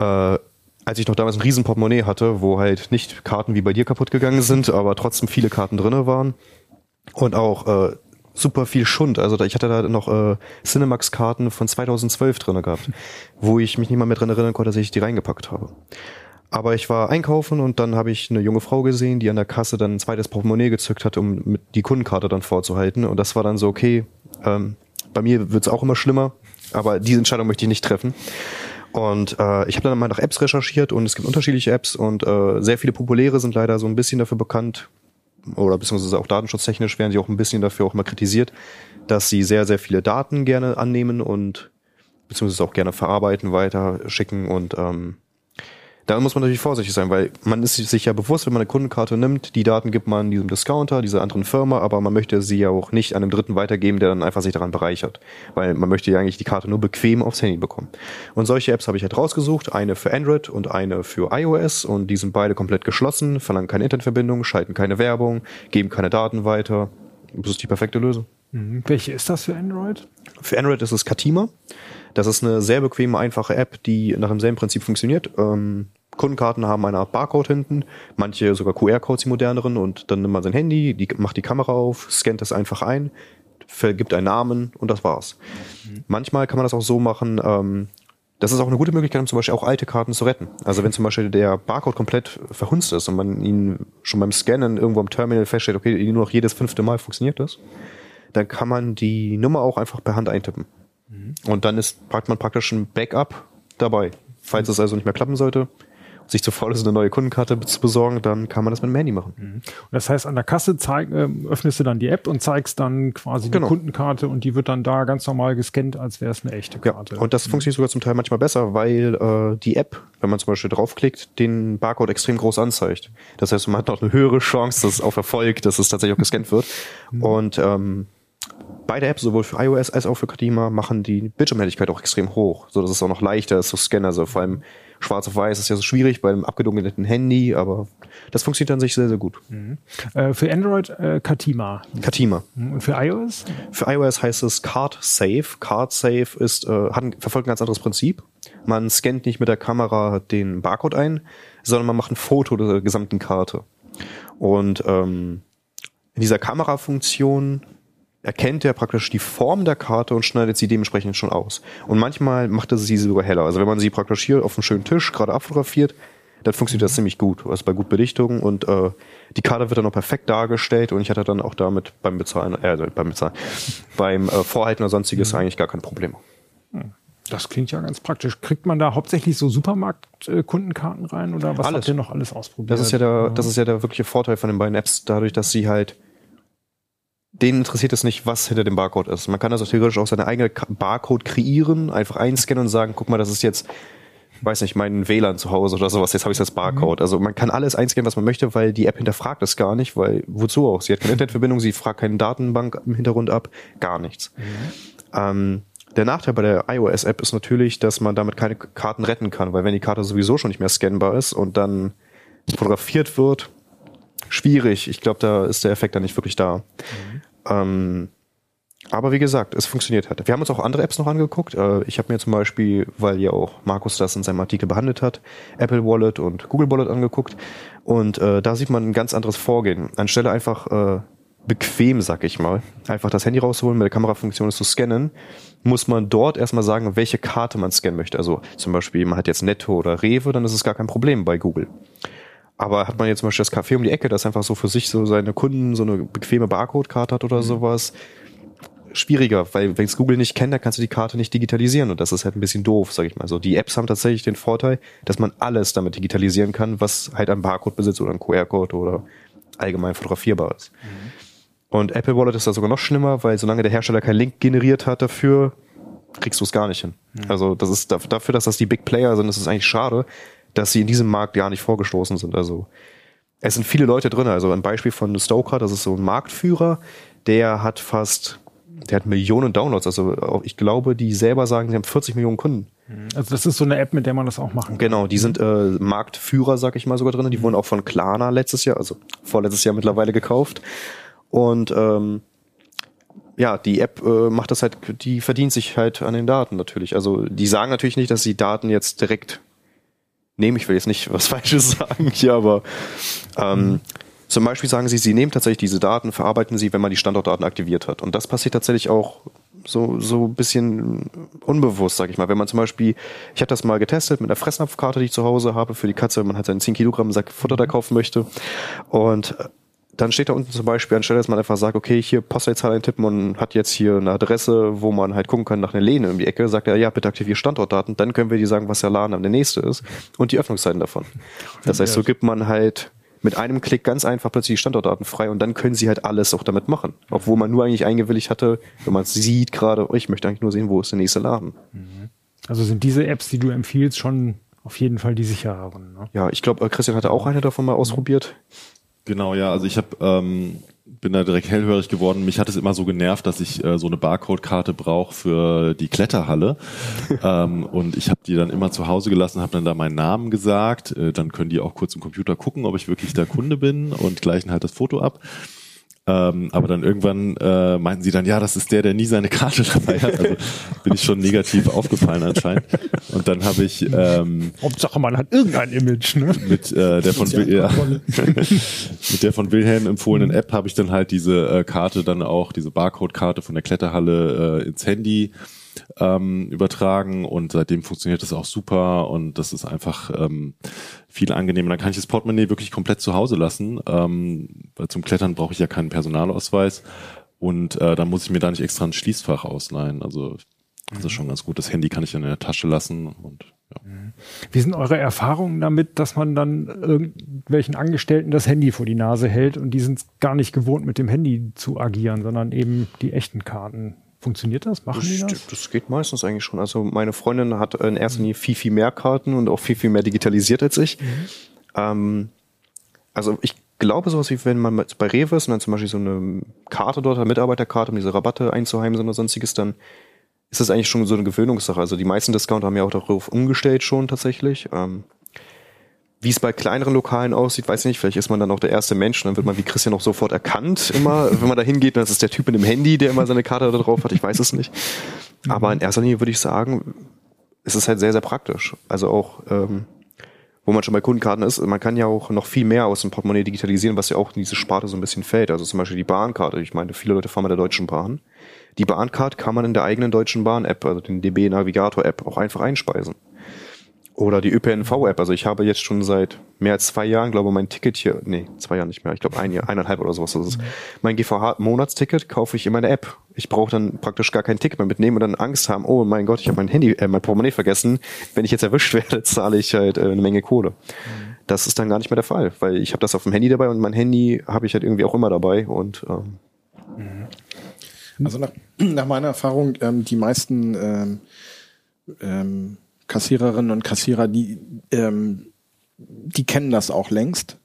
Äh, als ich noch damals ein riesen Portemonnaie hatte, wo halt nicht Karten wie bei dir kaputt gegangen sind, aber trotzdem viele Karten drinne waren und auch äh, super viel Schund. Also da, ich hatte da noch äh, Cinemax-Karten von 2012 drinne gehabt, wo ich mich nicht mal mehr dran erinnern konnte, dass ich die reingepackt habe. Aber ich war einkaufen und dann habe ich eine junge Frau gesehen, die an der Kasse dann ein zweites Portemonnaie gezückt hat, um mit die Kundenkarte dann vorzuhalten. Und das war dann so, okay, ähm, bei mir wird's auch immer schlimmer, aber diese Entscheidung möchte ich nicht treffen. Und äh, ich habe dann mal nach Apps recherchiert und es gibt unterschiedliche Apps und äh, sehr viele populäre sind leider so ein bisschen dafür bekannt, oder beziehungsweise auch datenschutztechnisch werden sie auch ein bisschen dafür auch mal kritisiert, dass sie sehr, sehr viele Daten gerne annehmen und beziehungsweise auch gerne verarbeiten, weiter schicken und ähm, da muss man natürlich vorsichtig sein, weil man ist sich ja bewusst, wenn man eine Kundenkarte nimmt, die Daten gibt man diesem Discounter, dieser anderen Firma, aber man möchte sie ja auch nicht an einem Dritten weitergeben, der dann einfach sich daran bereichert. Weil man möchte ja eigentlich die Karte nur bequem aufs Handy bekommen. Und solche Apps habe ich halt rausgesucht, eine für Android und eine für iOS und die sind beide komplett geschlossen, verlangen keine Internetverbindung, schalten keine Werbung, geben keine Daten weiter. Das ist die perfekte Lösung. Mhm. Welche ist das für Android? Für Android ist es Katima. Das ist eine sehr bequeme, einfache App, die nach demselben Prinzip funktioniert. Ähm, Kundenkarten haben eine Art Barcode hinten, manche sogar QR-Codes, die moderneren, und dann nimmt man sein Handy, die, macht die Kamera auf, scannt das einfach ein, vergibt einen Namen und das war's. Mhm. Manchmal kann man das auch so machen, ähm, das ist auch eine gute Möglichkeit, um zum Beispiel auch alte Karten zu retten. Also wenn zum Beispiel der Barcode komplett verhunzt ist und man ihn schon beim Scannen irgendwo am Terminal feststellt, okay, nur noch jedes fünfte Mal funktioniert das, dann kann man die Nummer auch einfach per Hand eintippen. Mhm. Und dann ist, hat man praktisch ein Backup dabei. Falls mhm. es also nicht mehr klappen sollte, sich zu faul ist, eine neue Kundenkarte zu besorgen, dann kann man das mit dem Handy machen. Mhm. Und das heißt, an der Kasse zeig, äh, öffnest du dann die App und zeigst dann quasi genau. die Kundenkarte und die wird dann da ganz normal gescannt, als wäre es eine echte Karte. Ja, und das mhm. funktioniert sogar zum Teil manchmal besser, weil äh, die App, wenn man zum Beispiel draufklickt, den Barcode extrem groß anzeigt. Das heißt, man hat noch eine höhere Chance, dass es auf Erfolg, dass es tatsächlich auch gescannt wird. Mhm. Und ähm, beide Apps, sowohl für iOS als auch für Kadima, machen die Bildschirmhelligkeit auch extrem hoch, so dass es auch noch leichter ist zu scannen. Also vor allem schwarz auf weiß ist ja so schwierig bei einem abgedunkelten Handy, aber das funktioniert an sich sehr, sehr gut. Mhm. Äh, für Android äh, Katima. Katima. Mhm. Und für iOS? Für iOS heißt es Card Safe. Card Safe ist, äh, hat, verfolgt ein ganz anderes Prinzip. Man scannt nicht mit der Kamera den Barcode ein, sondern man macht ein Foto der gesamten Karte. Und ähm, in dieser Kamerafunktion erkennt er praktisch die Form der Karte und schneidet sie dementsprechend schon aus. Und manchmal macht er sie sogar heller. Also wenn man sie praktisch hier auf einem schönen Tisch gerade abfotografiert, dann funktioniert das ziemlich gut. Also bei gut Belichtung und äh, die Karte wird dann auch perfekt dargestellt und ich hatte dann auch damit beim Bezahlen, äh, beim Bezahlen, beim äh, Vorhalten oder sonstiges mhm. eigentlich gar kein Problem. Hm. Das klingt ja ganz praktisch. Kriegt man da hauptsächlich so Supermarktkundenkarten rein oder was alles. habt ihr noch alles ausprobiert? Das ist ja der, das ist ja der wirkliche Vorteil von den beiden Apps, dadurch, dass sie halt denen interessiert es nicht, was hinter dem Barcode ist. Man kann also theoretisch auch seine eigene Barcode kreieren, einfach einscannen und sagen, guck mal, das ist jetzt, weiß nicht, mein WLAN zu Hause oder sowas, jetzt habe ich das Barcode. Mhm. Also man kann alles einscannen, was man möchte, weil die App hinterfragt es gar nicht, weil wozu auch? Sie hat keine Internetverbindung, sie fragt keine Datenbank im Hintergrund ab, gar nichts. Mhm. Ähm, der Nachteil bei der iOS-App ist natürlich, dass man damit keine Karten retten kann, weil wenn die Karte sowieso schon nicht mehr scannbar ist und dann fotografiert wird, schwierig. Ich glaube, da ist der Effekt dann nicht wirklich da. Mhm. Ähm, aber wie gesagt, es funktioniert halt. Wir haben uns auch andere Apps noch angeguckt. Äh, ich habe mir zum Beispiel, weil ja auch Markus das in seinem Artikel behandelt hat, Apple Wallet und Google Wallet angeguckt. Und äh, da sieht man ein ganz anderes Vorgehen. Anstelle einfach äh, bequem, sag ich mal, einfach das Handy rausholen, mit der Kamerafunktion zu scannen, muss man dort erstmal sagen, welche Karte man scannen möchte. Also zum Beispiel, man hat jetzt Netto oder Rewe, dann ist es gar kein Problem bei Google. Aber hat man jetzt zum Beispiel das Café um die Ecke, das einfach so für sich so seine Kunden so eine bequeme Barcode-Karte hat oder mhm. sowas, schwieriger, weil wenn es Google nicht kennt, dann kannst du die Karte nicht digitalisieren und das ist halt ein bisschen doof, sag ich mal so. Die Apps haben tatsächlich den Vorteil, dass man alles damit digitalisieren kann, was halt ein Barcode besitzt oder ein QR-Code oder allgemein fotografierbar ist. Mhm. Und Apple Wallet ist da sogar noch schlimmer, weil solange der Hersteller keinen Link generiert hat dafür, kriegst du es gar nicht hin. Mhm. Also das ist dafür, dass das die Big Player sind, ist es eigentlich schade, dass sie in diesem Markt gar nicht vorgestoßen sind. Also es sind viele Leute drin. Also ein Beispiel von Stoker, das ist so ein Marktführer, der hat fast, der hat Millionen Downloads. Also ich glaube, die selber sagen, sie haben 40 Millionen Kunden. Also das ist so eine App, mit der man das auch machen kann. Genau, die sind äh, Marktführer, sag ich mal sogar drin. Die wurden auch von Klarna letztes Jahr, also vorletztes Jahr mittlerweile gekauft. Und ähm, ja, die App äh, macht das halt, die verdient sich halt an den Daten natürlich. Also die sagen natürlich nicht, dass sie Daten jetzt direkt nehmen. Ich will jetzt nicht was Falsches sagen hier, aber ähm, zum Beispiel sagen sie, sie nehmen tatsächlich diese Daten, verarbeiten sie, wenn man die Standortdaten aktiviert hat. Und das passiert tatsächlich auch so, so ein bisschen unbewusst, sag ich mal. Wenn man zum Beispiel, ich habe das mal getestet mit einer Fressnapfkarte, die ich zu Hause habe für die Katze, wenn man halt seinen 10 Kilogramm Sack Futter da kaufen möchte. Und dann steht da unten zum Beispiel, anstelle dass man einfach sagt, okay, hier Postleitzahl eintippen und hat jetzt hier eine Adresse, wo man halt gucken kann nach einer Lehne um die Ecke, sagt er, ja, bitte aktiviere Standortdaten, dann können wir dir sagen, was der Laden am der nächste ist und die Öffnungszeiten davon. Das heißt, so gibt man halt mit einem Klick ganz einfach plötzlich die Standortdaten frei und dann können sie halt alles auch damit machen. Obwohl man nur eigentlich eingewilligt hatte, wenn man sieht gerade, oh, ich möchte eigentlich nur sehen, wo ist der nächste Laden. Also sind diese Apps, die du empfiehlst, schon auf jeden Fall die sichereren. Ne? Ja, ich glaube, Christian hatte auch eine davon mal ausprobiert. Genau, ja. Also ich habe ähm, bin da direkt hellhörig geworden. Mich hat es immer so genervt, dass ich äh, so eine Barcode-Karte brauche für die Kletterhalle. ähm, und ich habe die dann immer zu Hause gelassen, habe dann da meinen Namen gesagt. Äh, dann können die auch kurz im Computer gucken, ob ich wirklich der Kunde bin und gleichen halt das Foto ab. Ähm, aber dann irgendwann äh, meinten sie dann, ja, das ist der, der nie seine Karte dabei hat. Also bin ich schon negativ aufgefallen anscheinend. Und dann habe ich ähm, Hauptsache, man hat irgendein Image, ne? mit äh, der von ja, mit der von Wilhelm empfohlenen App habe ich dann halt diese äh, Karte dann auch diese Barcode-Karte von der Kletterhalle äh, ins Handy ähm, übertragen und seitdem funktioniert das auch super und das ist einfach ähm, viel angenehmer. Dann kann ich das Portemonnaie wirklich komplett zu Hause lassen, ähm, weil zum Klettern brauche ich ja keinen Personalausweis und äh, dann muss ich mir da nicht extra ein Schließfach ausleihen. Also das ist schon ganz gut. Das Handy kann ich in der Tasche lassen und ja. Wie sind eure Erfahrungen damit, dass man dann irgendwelchen Angestellten das Handy vor die Nase hält und die sind gar nicht gewohnt, mit dem Handy zu agieren, sondern eben die echten Karten Funktioniert das? Machen das, die das? Das geht meistens eigentlich schon. Also meine Freundin hat in erster Linie viel, viel mehr Karten und auch viel, viel mehr digitalisiert als ich. Mhm. Ähm, also ich glaube sowas wie wenn man bei Rewe ist und dann zum Beispiel so eine Karte dort, eine Mitarbeiterkarte, um diese Rabatte einzuheimsen oder sonstiges, dann ist das eigentlich schon so eine Gewöhnungssache. Also die meisten Discounter haben ja auch darauf umgestellt schon tatsächlich. Ähm, wie es bei kleineren Lokalen aussieht, weiß ich nicht. Vielleicht ist man dann auch der erste Mensch und dann wird man wie Christian auch sofort erkannt, immer, wenn man da hingeht. Das ist der Typ mit dem Handy, der immer seine Karte da drauf hat. Ich weiß es nicht. Aber in erster Linie würde ich sagen, es ist halt sehr, sehr praktisch. Also auch, ähm, wo man schon bei Kundenkarten ist, man kann ja auch noch viel mehr aus dem Portemonnaie digitalisieren, was ja auch in diese Sparte so ein bisschen fällt. Also zum Beispiel die Bahnkarte. Ich meine, viele Leute fahren mit der Deutschen Bahn. Die Bahncard kann man in der eigenen Deutschen Bahn-App, also den DB Navigator-App, auch einfach einspeisen. Oder die ÖPNV-App. Also ich habe jetzt schon seit mehr als zwei Jahren, glaube mein Ticket hier, nee, zwei Jahre nicht mehr, ich glaube ein Jahr, eineinhalb oder sowas. Das ist. Mein GVH-Monatsticket kaufe ich in meiner App. Ich brauche dann praktisch gar kein Ticket mehr mitnehmen und dann Angst haben, oh mein Gott, ich habe mein Handy, äh, mein Portemonnaie vergessen. Wenn ich jetzt erwischt werde, zahle ich halt äh, eine Menge Kohle. Das ist dann gar nicht mehr der Fall, weil ich habe das auf dem Handy dabei und mein Handy habe ich halt irgendwie auch immer dabei und ähm, also nach, nach meiner Erfahrung, ähm, die meisten ähm, ähm, Kassiererinnen und Kassierer, die, ähm, die kennen das auch längst.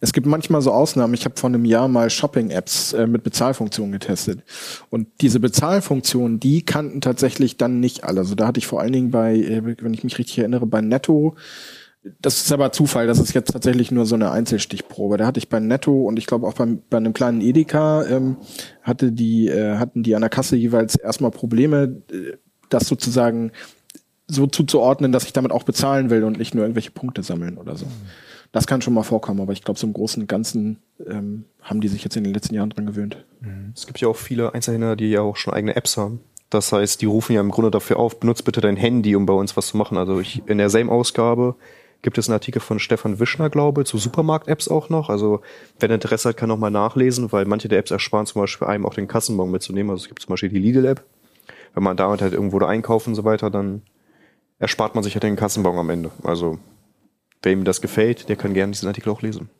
Es gibt manchmal so Ausnahmen. Ich habe vor einem Jahr mal Shopping-Apps äh, mit Bezahlfunktionen getestet. Und diese Bezahlfunktionen, die kannten tatsächlich dann nicht alle. Also da hatte ich vor allen Dingen bei, äh, wenn ich mich richtig erinnere, bei Netto, das ist aber Zufall, das ist jetzt tatsächlich nur so eine Einzelstichprobe. Da hatte ich bei Netto und ich glaube auch beim, bei einem kleinen Edeka ähm, hatte die, äh, hatten die an der Kasse jeweils erstmal Probleme, äh, das sozusagen so zuzuordnen, dass ich damit auch bezahlen will und nicht nur irgendwelche Punkte sammeln oder so. Das kann schon mal vorkommen, aber ich glaube, so im Großen und Ganzen ähm, haben die sich jetzt in den letzten Jahren dran gewöhnt. Mhm. Es gibt ja auch viele Einzelhändler, die ja auch schon eigene Apps haben. Das heißt, die rufen ja im Grunde dafür auf, benutzt bitte dein Handy, um bei uns was zu machen. Also ich, in derselben Ausgabe gibt es einen Artikel von Stefan Wischner, glaube ich, zu Supermarkt-Apps auch noch. Also wer Interesse hat, kann noch mal nachlesen, weil manche der Apps ersparen zum Beispiel einem auch den Kassenbon mitzunehmen. Also es gibt zum Beispiel die Lidl-App. Wenn man damit halt irgendwo da einkauft und so weiter, dann erspart man sich ja den Kassenbon am Ende. Also, wer ihm das gefällt, der kann gerne diesen Artikel auch lesen.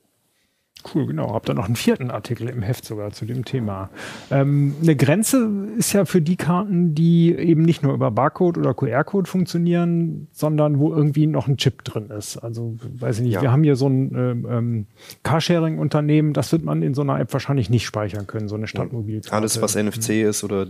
Cool, genau. Hab da noch einen vierten Artikel im Heft sogar zu dem Thema. Ähm, eine Grenze ist ja für die Karten, die eben nicht nur über Barcode oder QR-Code funktionieren, sondern wo irgendwie noch ein Chip drin ist. Also, weiß ich nicht, ja. wir haben hier so ein ähm, ähm Carsharing-Unternehmen, das wird man in so einer App wahrscheinlich nicht speichern können, so eine Stadtmobilkarte. Alles, was NFC ist oder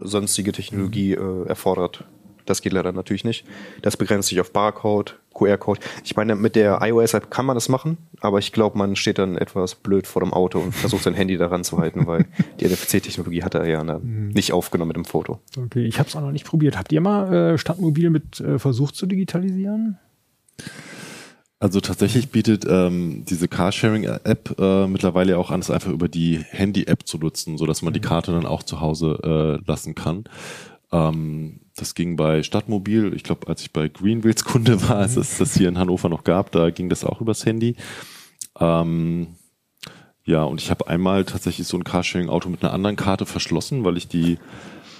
sonstige Technologie äh, erfordert, Das geht leider natürlich nicht. Das begrenzt sich auf Barcode, QR-Code. Ich meine, mit der iOS-App kann man das machen, aber ich glaube, man steht dann etwas blöd vor dem Auto und versucht sein Handy daran zu halten, weil die NFC-Technologie hat er ja dann nicht aufgenommen mit dem Foto. Okay, ich habe es auch noch nicht probiert. Habt ihr mal äh, Stadtmobil mit äh, versucht zu digitalisieren? Also tatsächlich bietet ähm, diese Carsharing-App äh, mittlerweile auch an, es einfach über die Handy-App zu nutzen, so dass man die Karte dann auch zu Hause äh, lassen kann. Ähm, das ging bei Stadtmobil, ich glaube, als ich bei Greenwheels Kunde war, als es das hier in Hannover noch gab, da ging das auch übers Handy. Ähm, ja, und ich habe einmal tatsächlich so ein Carsharing-Auto mit einer anderen Karte verschlossen, weil ich die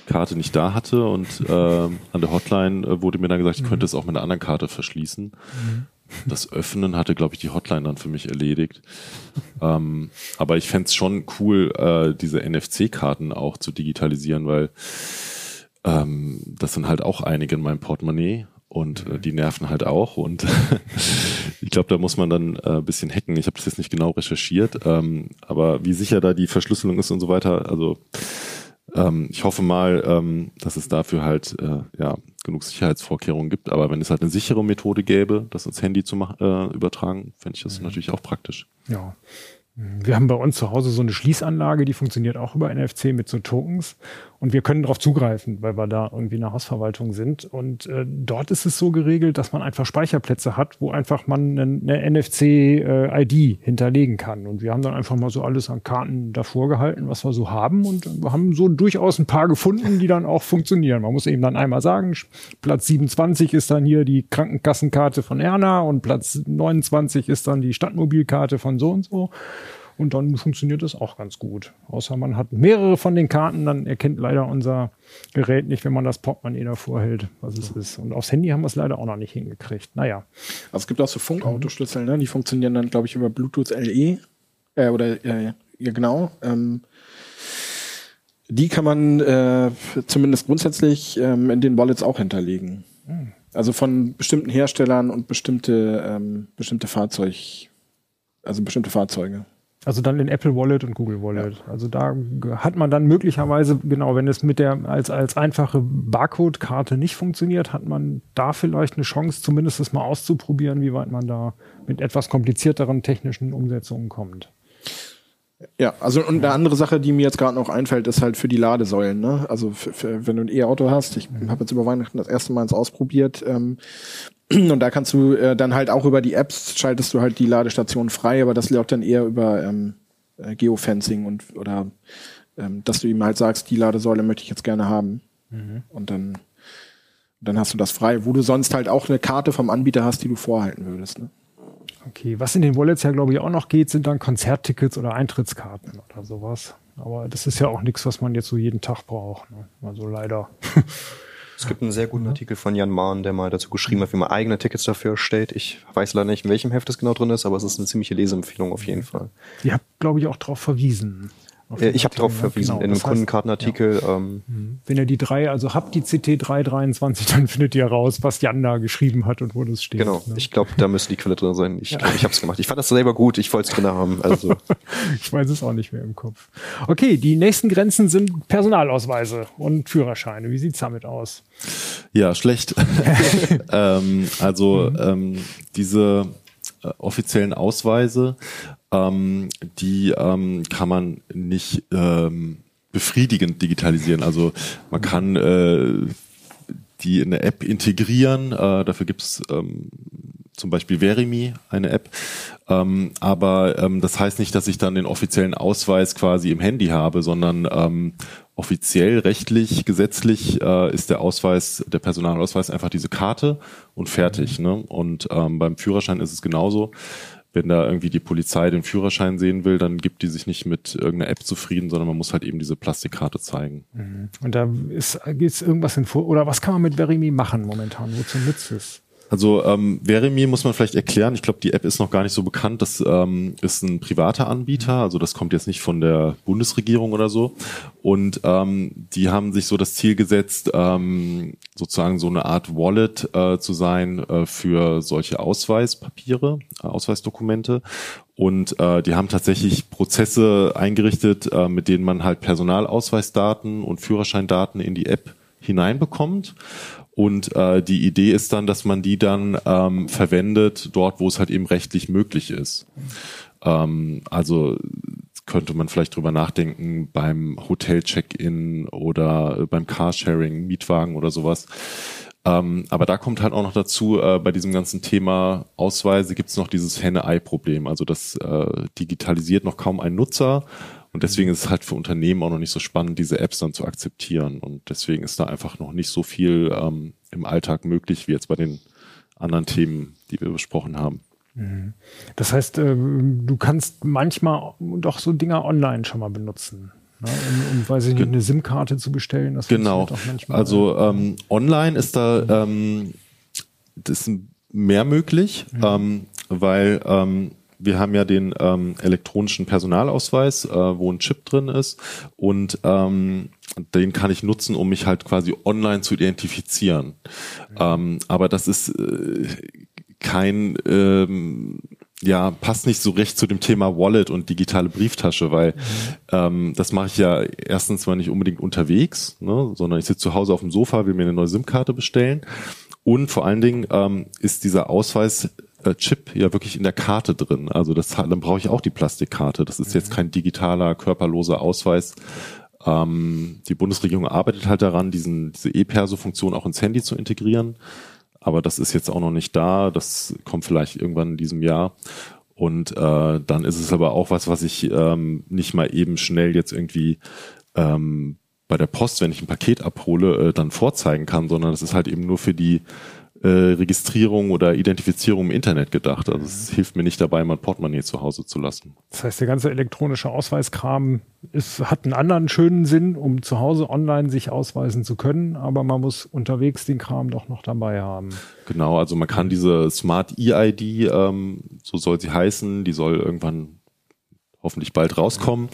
Karte nicht da hatte und äh, an der Hotline äh, wurde mir dann gesagt, ich könnte es auch mit einer anderen Karte verschließen. Das Öffnen hatte, glaube ich, die Hotline dann für mich erledigt. Ähm, aber ich fänd's schon cool, äh, diese NFC-Karten auch zu digitalisieren, weil ähm, das sind halt auch einige in meinem Portemonnaie und äh, die nerven halt auch. Und ich glaube, da muss man dann äh, ein bisschen hacken. Ich habe das jetzt nicht genau recherchiert, ähm, aber wie sicher da die Verschlüsselung ist und so weiter, also ähm, ich hoffe mal, ähm, dass es dafür halt äh, ja genug Sicherheitsvorkehrungen gibt. Aber wenn es halt eine sichere Methode gäbe, das ins Handy zu äh, übertragen, fände ich das natürlich auch praktisch. Ja. Wir haben bei uns zu Hause so eine Schließanlage, die funktioniert auch über NFC mit so Tokens. Und wir können darauf zugreifen, weil wir da irgendwie in der Hausverwaltung sind. Und äh, dort ist es so geregelt, dass man einfach Speicherplätze hat, wo einfach man eine, eine NFC-ID äh, hinterlegen kann. Und wir haben dann einfach mal so alles an Karten davor gehalten, was wir so haben. Und wir haben so durchaus ein paar gefunden, die dann auch funktionieren. Man muss eben dann einmal sagen, Platz 27 ist dann hier die Krankenkassenkarte von Erna und Platz 29 ist dann die Stadtmobilkarte von so und so. Und dann funktioniert das auch ganz gut. Außer man hat mehrere von den Karten, dann erkennt leider unser Gerät nicht, wenn man das Portemonnaie davor hält, was es ist. Und aufs Handy haben wir es leider auch noch nicht hingekriegt. Naja. Also es gibt auch so Funkautoschlüssel, ne? die funktionieren dann, glaube ich, über Bluetooth LE. Äh, oder, äh, ja, genau. Ähm, die kann man äh, zumindest grundsätzlich ähm, in den Wallets auch hinterlegen. Also von bestimmten Herstellern und bestimmte, ähm, bestimmte Fahrzeug, also bestimmte Fahrzeuge. Also dann in Apple Wallet und Google Wallet. Also da hat man dann möglicherweise, genau, wenn es mit der als, als einfache Barcode-Karte nicht funktioniert, hat man da vielleicht eine Chance, zumindest das mal auszuprobieren, wie weit man da mit etwas komplizierteren technischen Umsetzungen kommt. Ja, also und eine andere Sache, die mir jetzt gerade noch einfällt, ist halt für die Ladesäulen. Ne? Also für, für, wenn du ein E-Auto hast, ich habe jetzt über Weihnachten das erste Mal eins ausprobiert, ähm, und da kannst du äh, dann halt auch über die Apps schaltest du halt die Ladestation frei, aber das läuft dann eher über ähm, äh, Geofencing und oder ähm, dass du ihm halt sagst, die Ladesäule möchte ich jetzt gerne haben. Und dann, dann hast du das frei, wo du sonst halt auch eine Karte vom Anbieter hast, die du vorhalten würdest. Ne? Okay, was in den Wallets ja, glaube ich, auch noch geht, sind dann Konzerttickets oder Eintrittskarten oder sowas. Aber das ist ja auch nichts, was man jetzt so jeden Tag braucht. Ne? Also leider. Es gibt einen sehr guten Artikel von Jan Mahn, der mal dazu geschrieben hat, wie man eigene Tickets dafür erstellt. Ich weiß leider nicht, in welchem Heft es genau drin ist, aber es ist eine ziemliche Leseempfehlung auf jeden Fall. Ihr habt, glaube ich, auch darauf verwiesen. Auf Äh, Ich habe darauf ne? verwiesen Genau, in einem das heißt, Kundenkartenartikel. Ähm, Wenn ihr die drei, also habt die CT 323, dann findet ihr raus, was Jan da geschrieben hat und wo das steht. genau, ne? ich glaube, da müsste die Quelle drin sein. Ich glaube, ich habe es gemacht. Ich fand das selber gut. Ich wollte es drin haben. Also Ich weiß es auch nicht mehr im Kopf. Okay, die nächsten Grenzen sind Personalausweise und Führerscheine. Wie sieht's damit aus? Ja, schlecht. ähm, also ähm, diese äh, offiziellen Ausweise, ähm, die ähm, kann man nicht ähm, befriedigend digitalisieren. Also man kann äh, die in eine App integrieren. Äh, dafür gibt's ähm, zum Beispiel Verimi, eine App. Ähm, aber ähm, das heißt nicht, dass ich dann den offiziellen Ausweis quasi im Handy habe, sondern ähm, offiziell, rechtlich, gesetzlich äh, ist der Ausweis, der Personalausweis einfach diese Karte und fertig. Ne? Und ähm, beim Führerschein ist es genauso. Wenn da irgendwie die Polizei den Führerschein sehen will, dann gibt die sich nicht mit irgendeiner App zufrieden, sondern man muss halt eben diese Plastikkarte zeigen. Und da ist gibt's irgendwas in Vor oder was kann man mit Verimi machen momentan? Wozu nützt es? Also ähm, Verimi muss man vielleicht erklären. Ich glaube, die App ist noch gar nicht so bekannt. Das ähm, ist ein privater Anbieter, also das kommt jetzt nicht von der Bundesregierung oder so. Und ähm, die haben sich so das Ziel gesetzt, ähm, sozusagen so eine Art Wallet äh, zu sein äh, für solche Ausweispapiere, äh, Ausweisdokumente. Und äh, die haben tatsächlich Prozesse eingerichtet, äh, mit denen man halt Personalausweisdaten und Führerscheindaten in die App hineinbekommt. Und äh, die Idee ist dann, dass man die dann ähm, verwendet dort, wo es halt eben rechtlich möglich ist. Ähm, also könnte man vielleicht drüber nachdenken beim Hotel-Check-In oder beim Carsharing, Mietwagen oder sowas. Ähm, aber da kommt halt auch noch dazu, äh, bei diesem ganzen Thema Ausweise gibt es noch dieses Henne-Ei-Problem. Also das äh, digitalisiert noch kaum ein Nutzer und deswegen ist es halt für Unternehmen auch noch nicht so spannend, diese Apps dann zu akzeptieren. Und deswegen ist da einfach noch nicht so viel ähm, im Alltag möglich, wie jetzt bei den anderen Themen, die wir besprochen haben. Mhm. Das heißt, äh, du kannst manchmal doch so Dinger online schon mal benutzen. Ne, um, um, weiß ich nicht, eine SIM-Karte zu bestellen. Das genau. Also ähm, online ist da ähm, das ist mehr möglich, mhm. ähm, weil ähm, wir haben ja den ähm, elektronischen Personalausweis, äh, wo ein Chip drin ist und ähm, den kann ich nutzen, um mich halt quasi online zu identifizieren. Mhm. Ähm, aber das ist äh, kein ähm, ja, passt nicht so recht zu dem Thema Wallet und digitale Brieftasche, weil mhm. ähm, das mache ich ja erstens mal nicht unbedingt unterwegs, ne, sondern ich sitze zu Hause auf dem Sofa, will mir eine neue SIM-Karte bestellen. Und vor allen Dingen ähm, ist dieser Ausweis äh, Chip ja wirklich in der Karte drin. Also das dann brauche ich auch die Plastikkarte. Das ist jetzt mhm. kein digitaler, körperloser Ausweis. Ähm, die Bundesregierung arbeitet halt daran, diesen, diese E-Perso-Funktion auch ins Handy zu integrieren aber das ist jetzt auch noch nicht da. Das kommt vielleicht irgendwann in diesem Jahr. Und äh, dann ist es aber auch was, was ich ähm, nicht mal eben schnell jetzt irgendwie ähm, bei der Post, wenn ich ein Paket abhole, äh, dann vorzeigen kann, sondern das ist halt eben nur für die äh, Registrierung oder Identifizierung im Internet gedacht. Also es hilft mir nicht dabei, mein Portemonnaie zu Hause zu lassen. Das heißt, der ganze elektronische Ausweiskram ist, hat einen anderen schönen Sinn, um zu Hause online sich ausweisen zu können, aber man muss unterwegs den Kram doch noch dabei haben. Genau, also man kann diese Smart EID, ähm, so soll sie heißen, die soll irgendwann hoffentlich bald rauskommen.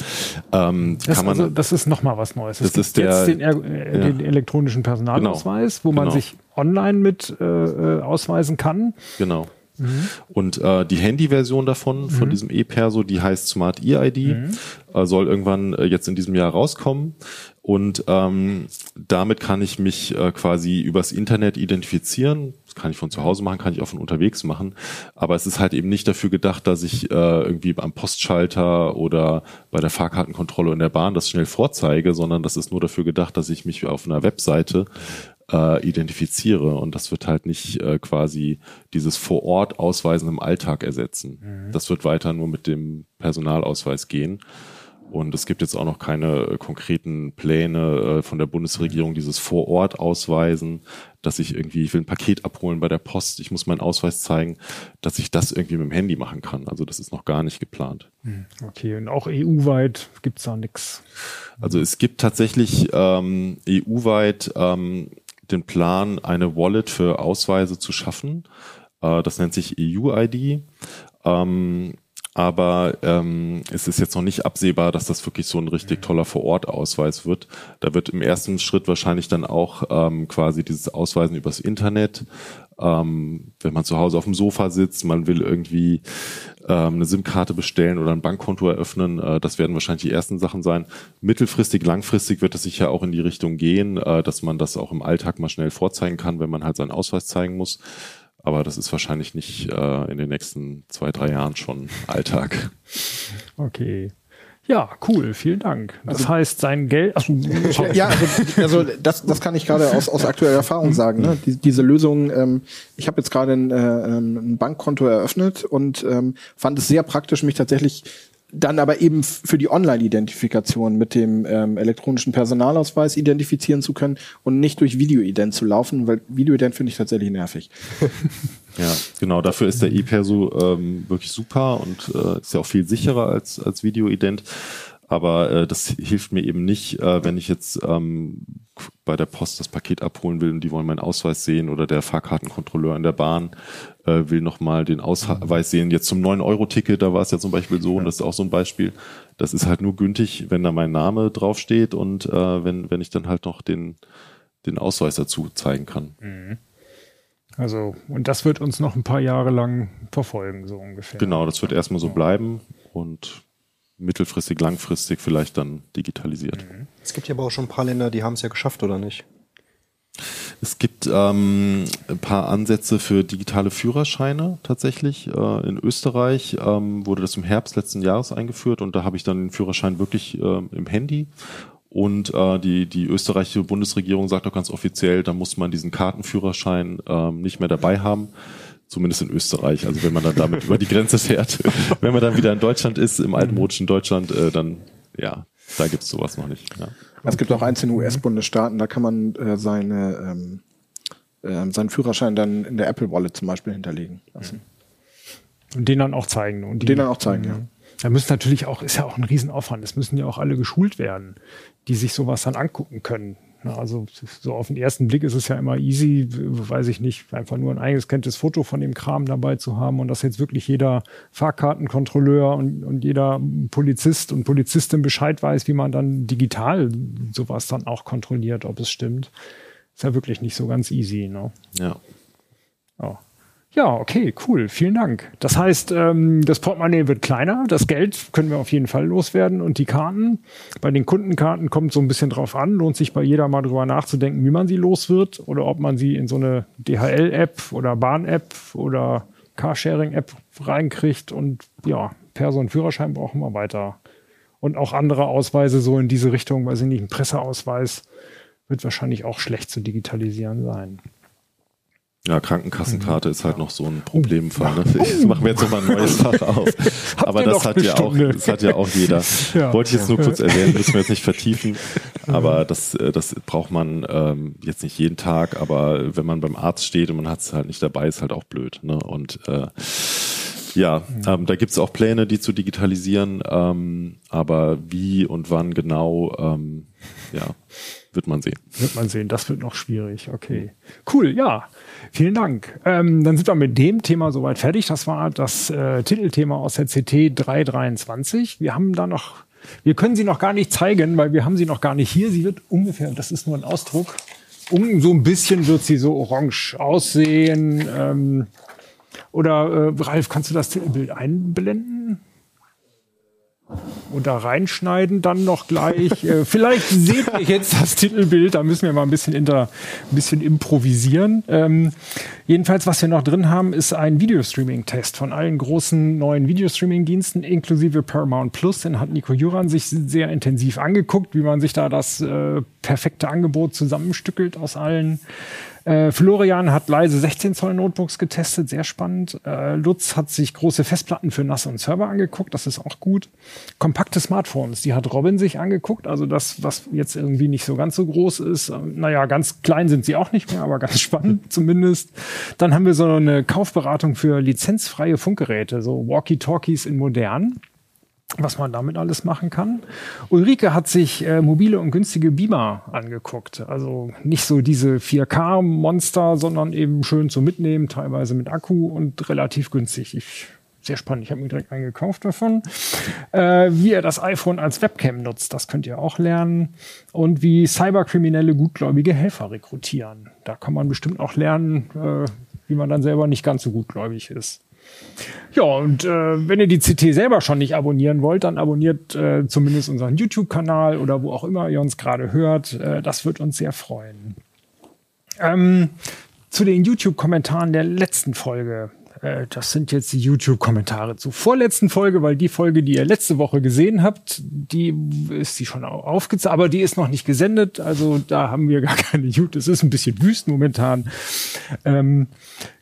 Ähm, das, man, also, das ist nochmal was Neues. Es das ist der, jetzt den, äh, den elektronischen Personalausweis, genau, wo man genau. sich online mit äh, äh, ausweisen kann. Genau. Mhm. Und äh, die Handy-Version davon, von mhm. diesem E-Perso, die heißt Smart EID, mhm. äh, soll irgendwann äh, jetzt in diesem Jahr rauskommen. Und ähm, damit kann ich mich äh, quasi übers Internet identifizieren. Das kann ich von zu Hause machen, kann ich auch von unterwegs machen. Aber es ist halt eben nicht dafür gedacht, dass ich äh, irgendwie am Postschalter oder bei der Fahrkartenkontrolle in der Bahn das schnell vorzeige, sondern das ist nur dafür gedacht, dass ich mich auf einer Webseite äh, identifiziere. Und das wird halt nicht äh, quasi dieses vor Ort Ausweisen im Alltag ersetzen. Mhm. Das wird weiter nur mit dem Personalausweis gehen. Und es gibt jetzt auch noch keine äh, konkreten Pläne äh, von der Bundesregierung, dieses vor Ort ausweisen, dass ich irgendwie, ich will ein Paket abholen bei der Post, ich muss meinen Ausweis zeigen, dass ich das irgendwie mit dem Handy machen kann. Also das ist noch gar nicht geplant. Hm, okay, und auch EU-weit gibt's da nichts. Also es gibt tatsächlich ähm, EU-weit ähm, den Plan, eine Wallet für Ausweise zu schaffen. Äh, das nennt sich EU-ID. Ähm, aber ähm, es ist jetzt noch nicht absehbar, dass das wirklich so ein richtig toller Vor-Ort-Ausweis wird. Da wird im ersten Schritt wahrscheinlich dann auch ähm, quasi dieses Ausweisen übers Internet. Ähm, wenn man zu Hause auf dem Sofa sitzt, man will irgendwie ähm, eine SIM-Karte bestellen oder ein Bankkonto eröffnen, äh, das werden wahrscheinlich die ersten Sachen sein. Mittelfristig, langfristig wird es sicher auch in die Richtung gehen, äh, dass man das auch im Alltag mal schnell vorzeigen kann, wenn man halt seinen Ausweis zeigen muss. Aber das ist wahrscheinlich nicht äh, in den nächsten zwei, drei Jahren schon Alltag. Okay. Ja, cool, vielen Dank. Das also, heißt, sein Geld. Ach, ja, also, also das, das kann ich gerade aus, aus aktueller Erfahrung sagen. Ne? Die, diese Lösung, ähm, ich habe jetzt gerade ein, äh, ein Bankkonto eröffnet und ähm, fand es sehr praktisch, mich tatsächlich dann aber eben für die Online-Identifikation mit dem ähm, elektronischen Personalausweis identifizieren zu können und nicht durch Videoident zu laufen, weil Videoident finde ich tatsächlich nervig. Ja, genau, dafür ist der ePerso ähm, wirklich super und äh, ist ja auch viel sicherer als, als Videoident. Aber äh, das hilft mir eben nicht, äh, wenn ich jetzt ähm, bei der Post das Paket abholen will und die wollen meinen Ausweis sehen oder der Fahrkartenkontrolleur in der Bahn äh, will nochmal den Ausweis sehen. Jetzt zum 9-Euro-Ticket, da war es ja zum Beispiel so, und das ist auch so ein Beispiel, das ist halt nur gültig, wenn da mein Name draufsteht und äh, wenn, wenn ich dann halt noch den, den Ausweis dazu zeigen kann. Mhm. Also, und das wird uns noch ein paar Jahre lang verfolgen, so ungefähr. Genau, das wird erstmal so bleiben und mittelfristig, langfristig vielleicht dann digitalisiert. Es gibt ja aber auch schon ein paar Länder, die haben es ja geschafft, oder nicht? Es gibt ähm, ein paar Ansätze für digitale Führerscheine tatsächlich. Äh, in Österreich ähm, wurde das im Herbst letzten Jahres eingeführt und da habe ich dann den Führerschein wirklich äh, im Handy. Und äh, die, die österreichische Bundesregierung sagt auch ganz offiziell, da muss man diesen Kartenführerschein ähm, nicht mehr dabei haben. Zumindest in Österreich. Also wenn man dann damit über die Grenze fährt. Wenn man dann wieder in Deutschland ist, im altmodischen Deutschland, äh, dann ja, da gibt's sowas noch nicht. Ja. Es gibt auch einzelne US-Bundesstaaten, da kann man äh, seine, ähm, äh, seinen Führerschein dann in der Apple Wallet zum Beispiel hinterlegen lassen. Und den dann auch zeigen. Und die, Den dann auch zeigen, ja. Da müssen natürlich auch, ist ja auch ein Riesenaufwand. Es müssen ja auch alle geschult werden, die sich sowas dann angucken können. Na, Also so auf den ersten Blick ist es ja immer easy, weiß ich nicht, einfach nur ein eingescanntes Foto von dem Kram dabei zu haben und dass jetzt wirklich jeder Fahrkartenkontrolleur und, und jeder Polizist und Polizistin Bescheid weiß, wie man dann digital sowas dann auch kontrolliert, ob es stimmt. Ist ja wirklich nicht so ganz easy. Ne? ja. Ja. Ja, okay, cool. Vielen Dank. Das heißt, ähm, das Portemonnaie wird kleiner, das Geld können wir auf jeden Fall loswerden und die Karten. Bei den Kundenkarten kommt so ein bisschen drauf an, lohnt sich bei jeder mal drüber nachzudenken, wie man sie los wird oder ob man sie in so eine DHL-App oder Bahn-App oder Carsharing-App reinkriegt und ja, per so einen Führerschein brauchen wir weiter. Und auch andere Ausweise so in diese Richtung, weiß ich nicht, ein Presseausweis wird wahrscheinlich auch schlecht zu digitalisieren sein. Ja, Krankenkassenkarte ist halt noch so ein Problemfall. Ne? Ich mache mir jetzt nochmal ein neues Fach auf. Aber das hat ja auch, das hat ja auch jeder. Ja. Wollte ich jetzt nur kurz erwähnen, müssen wir jetzt nicht vertiefen. Aber das, äh, das braucht man ähm, jetzt nicht jeden Tag. Aber wenn man beim Arzt steht und man hat es halt nicht dabei, ist halt auch blöd. Ne? Und äh, ja, ähm, da gibt es auch Pläne, die zu digitalisieren. Ähm, aber wie und wann genau, ähm, ja, wird man sehen. Wird man sehen, das wird noch schwierig. Okay. Cool, ja. Vielen Dank. Ähm, dann sind wir mit dem Thema soweit fertig. Das war das äh, Titelthema aus der CT 323. Wir haben da noch, wir können sie noch gar nicht zeigen, weil wir haben sie noch gar nicht hier. Sie wird ungefähr, das ist nur ein Ausdruck, um so ein bisschen wird sie so orange aussehen. Ähm, oder äh, Ralf, kannst du das Titelbild einblenden? Und da reinschneiden dann noch gleich. Äh, vielleicht seht ihr jetzt das Titelbild, da müssen wir mal ein bisschen, inter, ein bisschen improvisieren. Ähm, jedenfalls, was wir noch drin haben, ist ein Videostreaming-Test von allen großen neuen Videostreaming-Diensten, inklusive Paramount Plus. Den hat Nico Juran sich sehr intensiv angeguckt, wie man sich da das äh, perfekte Angebot zusammenstückelt aus allen. Äh, Florian hat leise 16 Zoll Notebooks getestet, sehr spannend. Äh, Lutz hat sich große Festplatten für NAS und Server angeguckt, das ist auch gut. Kompakte Smartphones, die hat Robin sich angeguckt, also das, was jetzt irgendwie nicht so ganz so groß ist. Äh, naja, ganz klein sind sie auch nicht mehr, aber ganz spannend zumindest. Dann haben wir so eine Kaufberatung für lizenzfreie Funkgeräte, so Walkie-Talkies in modern was man damit alles machen kann. Ulrike hat sich äh, mobile und günstige Beamer angeguckt. Also nicht so diese 4K-Monster, sondern eben schön zu mitnehmen, teilweise mit Akku und relativ günstig. Ich, sehr spannend. Ich habe mir direkt einen gekauft davon. Äh, wie er das iPhone als Webcam nutzt, das könnt ihr auch lernen. Und wie Cyberkriminelle gutgläubige Helfer rekrutieren. Da kann man bestimmt auch lernen, äh, wie man dann selber nicht ganz so gutgläubig ist. Ja, und äh, wenn ihr die CT selber schon nicht abonnieren wollt, dann abonniert äh, zumindest unseren YouTube-Kanal oder wo auch immer ihr uns gerade hört. Äh, das wird uns sehr freuen. Ähm, zu den YouTube-Kommentaren der letzten Folge. Äh, das sind jetzt die YouTube-Kommentare zur vorletzten Folge, weil die Folge, die ihr letzte Woche gesehen habt, die ist die schon aufgezeichnet, aber die ist noch nicht gesendet. Also da haben wir gar keine YouTube. Es ist ein bisschen wüst momentan. Ähm,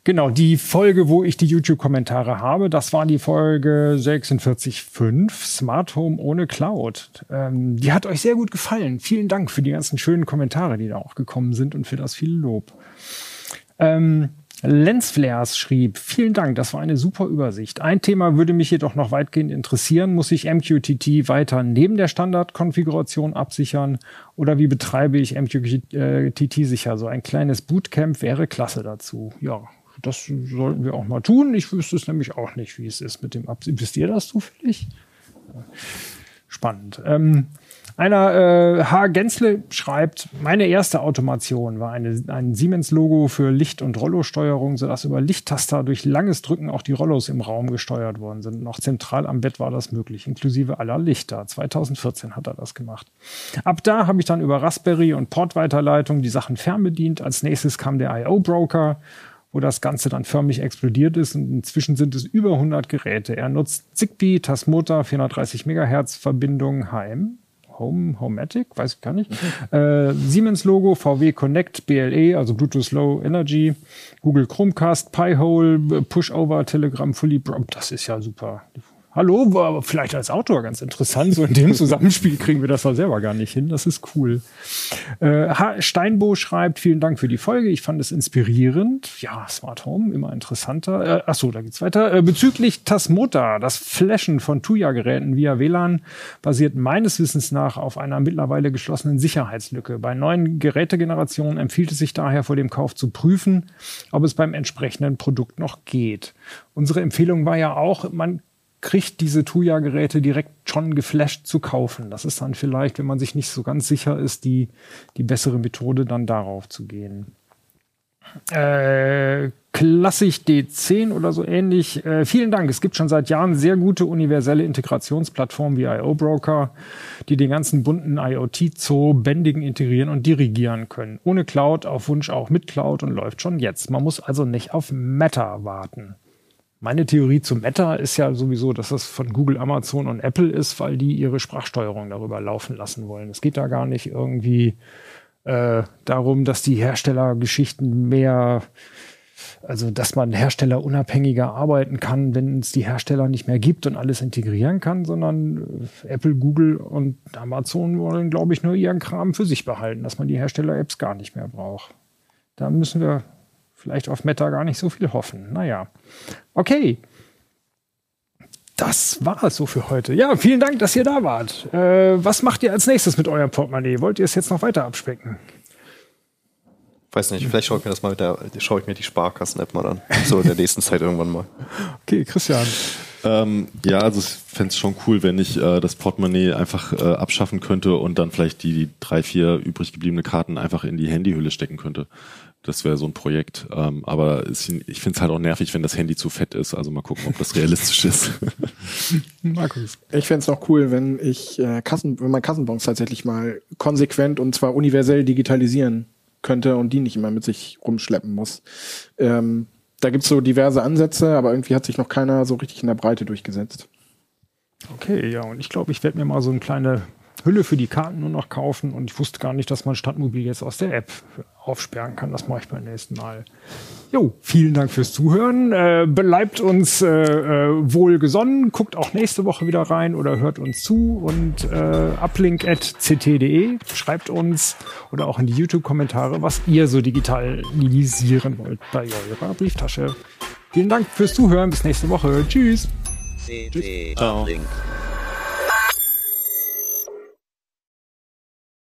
Genau, die Folge, wo ich die YouTube-Kommentare habe, das war die Folge 46.5, Smart Home ohne Cloud. Ähm, die hat euch sehr gut gefallen. Vielen Dank für die ganzen schönen Kommentare, die da auch gekommen sind und für das viele Lob. Ähm, Lensflares schrieb, vielen Dank, das war eine super Übersicht. Ein Thema würde mich jedoch noch weitgehend interessieren. Muss ich MQTT weiter neben der Standardkonfiguration absichern oder wie betreibe ich MQTT sicher? So ein kleines Bootcamp wäre klasse dazu. Ja, das sollten wir auch mal tun. Ich wüsste es nämlich auch nicht, wie es ist mit dem Absichern. Wisst ihr das zufällig? spannend. Ähm, einer äh, H. Gensle schreibt, meine erste Automation war eine, ein Siemens-Logo für Licht- und Rollo-Steuerung, sodass über Lichttaster durch langes Drücken auch die Rollos im Raum gesteuert worden sind. Noch zentral am Bett war das möglich, inklusive aller Lichter. 2014 hat er das gemacht. Ab da habe ich dann über Raspberry und Portweiterleitung die Sachen fernbedient. Als nächstes kam der I.O.-Broker wo das Ganze dann förmlich explodiert ist. Und inzwischen sind es über 100 Geräte. Er nutzt Zigbee, Tasmota, 430 Megahertz Verbindung, HM, Home, Homematic, weiß ich gar nicht. Äh, Siemens Logo, VW Connect, BLE, also Bluetooth Low Energy, Google Chromecast, Pi-Hole, Pushover, Telegram, Fully, das ist ja super. Hallo, aber vielleicht als Autor ganz interessant. So in dem Zusammenspiel kriegen wir das doch selber gar nicht hin. Das ist cool. Äh, Steinbo schreibt, vielen Dank für die Folge. Ich fand es inspirierend. Ja, Smart Home, immer interessanter. Äh, achso, da geht's weiter. Äh, bezüglich Tasmota, das Flashen von Tuya-Geräten via WLAN basiert meines Wissens nach auf einer mittlerweile geschlossenen Sicherheitslücke. Bei neuen Gerätegenerationen empfiehlt es sich daher vor dem Kauf zu prüfen, ob es beim entsprechenden Produkt noch geht. Unsere Empfehlung war ja auch, man kriegt diese Tuya-Geräte direkt schon geflasht zu kaufen. Das ist dann vielleicht, wenn man sich nicht so ganz sicher ist, die, die bessere Methode, dann darauf zu gehen. Äh, Klassisch D10 oder so ähnlich. Äh, vielen Dank. Es gibt schon seit Jahren sehr gute universelle Integrationsplattformen wie IO Broker, die den ganzen bunten IoT-Zoo bändigen, integrieren und dirigieren können. Ohne Cloud, auf Wunsch auch mit Cloud und läuft schon jetzt. Man muss also nicht auf Meta warten. Meine Theorie zu Meta ist ja sowieso, dass das von Google, Amazon und Apple ist, weil die ihre Sprachsteuerung darüber laufen lassen wollen. Es geht da gar nicht irgendwie äh, darum, dass die Herstellergeschichten mehr, also dass man Hersteller unabhängiger arbeiten kann, wenn es die Hersteller nicht mehr gibt und alles integrieren kann, sondern äh, Apple, Google und Amazon wollen, glaube ich, nur ihren Kram für sich behalten, dass man die Hersteller-Apps gar nicht mehr braucht. Da müssen wir vielleicht auf Meta gar nicht so viel hoffen. Naja. Okay. Das war es so für heute. Ja, vielen Dank, dass ihr da wart. Äh, was macht ihr als nächstes mit eurem Portemonnaie? Wollt ihr es jetzt noch weiter abspecken? Weiß nicht, vielleicht schaue ich mir das mal mit der, schaue ich mir die Sparkassen-App mal an. So in der nächsten Zeit irgendwann mal. Okay, Christian. Ähm, ja, also ich fände es schon cool, wenn ich äh, das Portemonnaie einfach äh, abschaffen könnte und dann vielleicht die, die drei, vier übrig gebliebene Karten einfach in die Handyhülle stecken könnte. Das wäre so ein Projekt. Ähm, aber es, ich finde es halt auch nervig, wenn das Handy zu fett ist. Also mal gucken, ob das realistisch ist. Markus. Ich fände es noch cool, wenn ich äh, Kassen, wenn man Kassenbons tatsächlich mal konsequent und zwar universell digitalisieren könnte und die nicht immer mit sich rumschleppen muss. Ähm, da gibt's so diverse Ansätze, aber irgendwie hat sich noch keiner so richtig in der Breite durchgesetzt. Okay, ja, und ich glaube, ich werde mir mal so eine kleine Hülle für die Karten nur noch kaufen und ich wusste gar nicht, dass man Stadtmobil jetzt aus der App aufsperren kann. Das mache ich beim nächsten Mal. Jo, vielen Dank fürs Zuhören. Äh, bleibt uns äh, äh, wohl gesonnen. Guckt auch nächste Woche wieder rein oder hört uns zu und äh, uplink.ct.de. Schreibt uns oder auch in die YouTube-Kommentare, was ihr so digitalisieren wollt bei eurer Brieftasche. Vielen Dank fürs Zuhören. Bis nächste Woche. Tschüss. CT Uplink.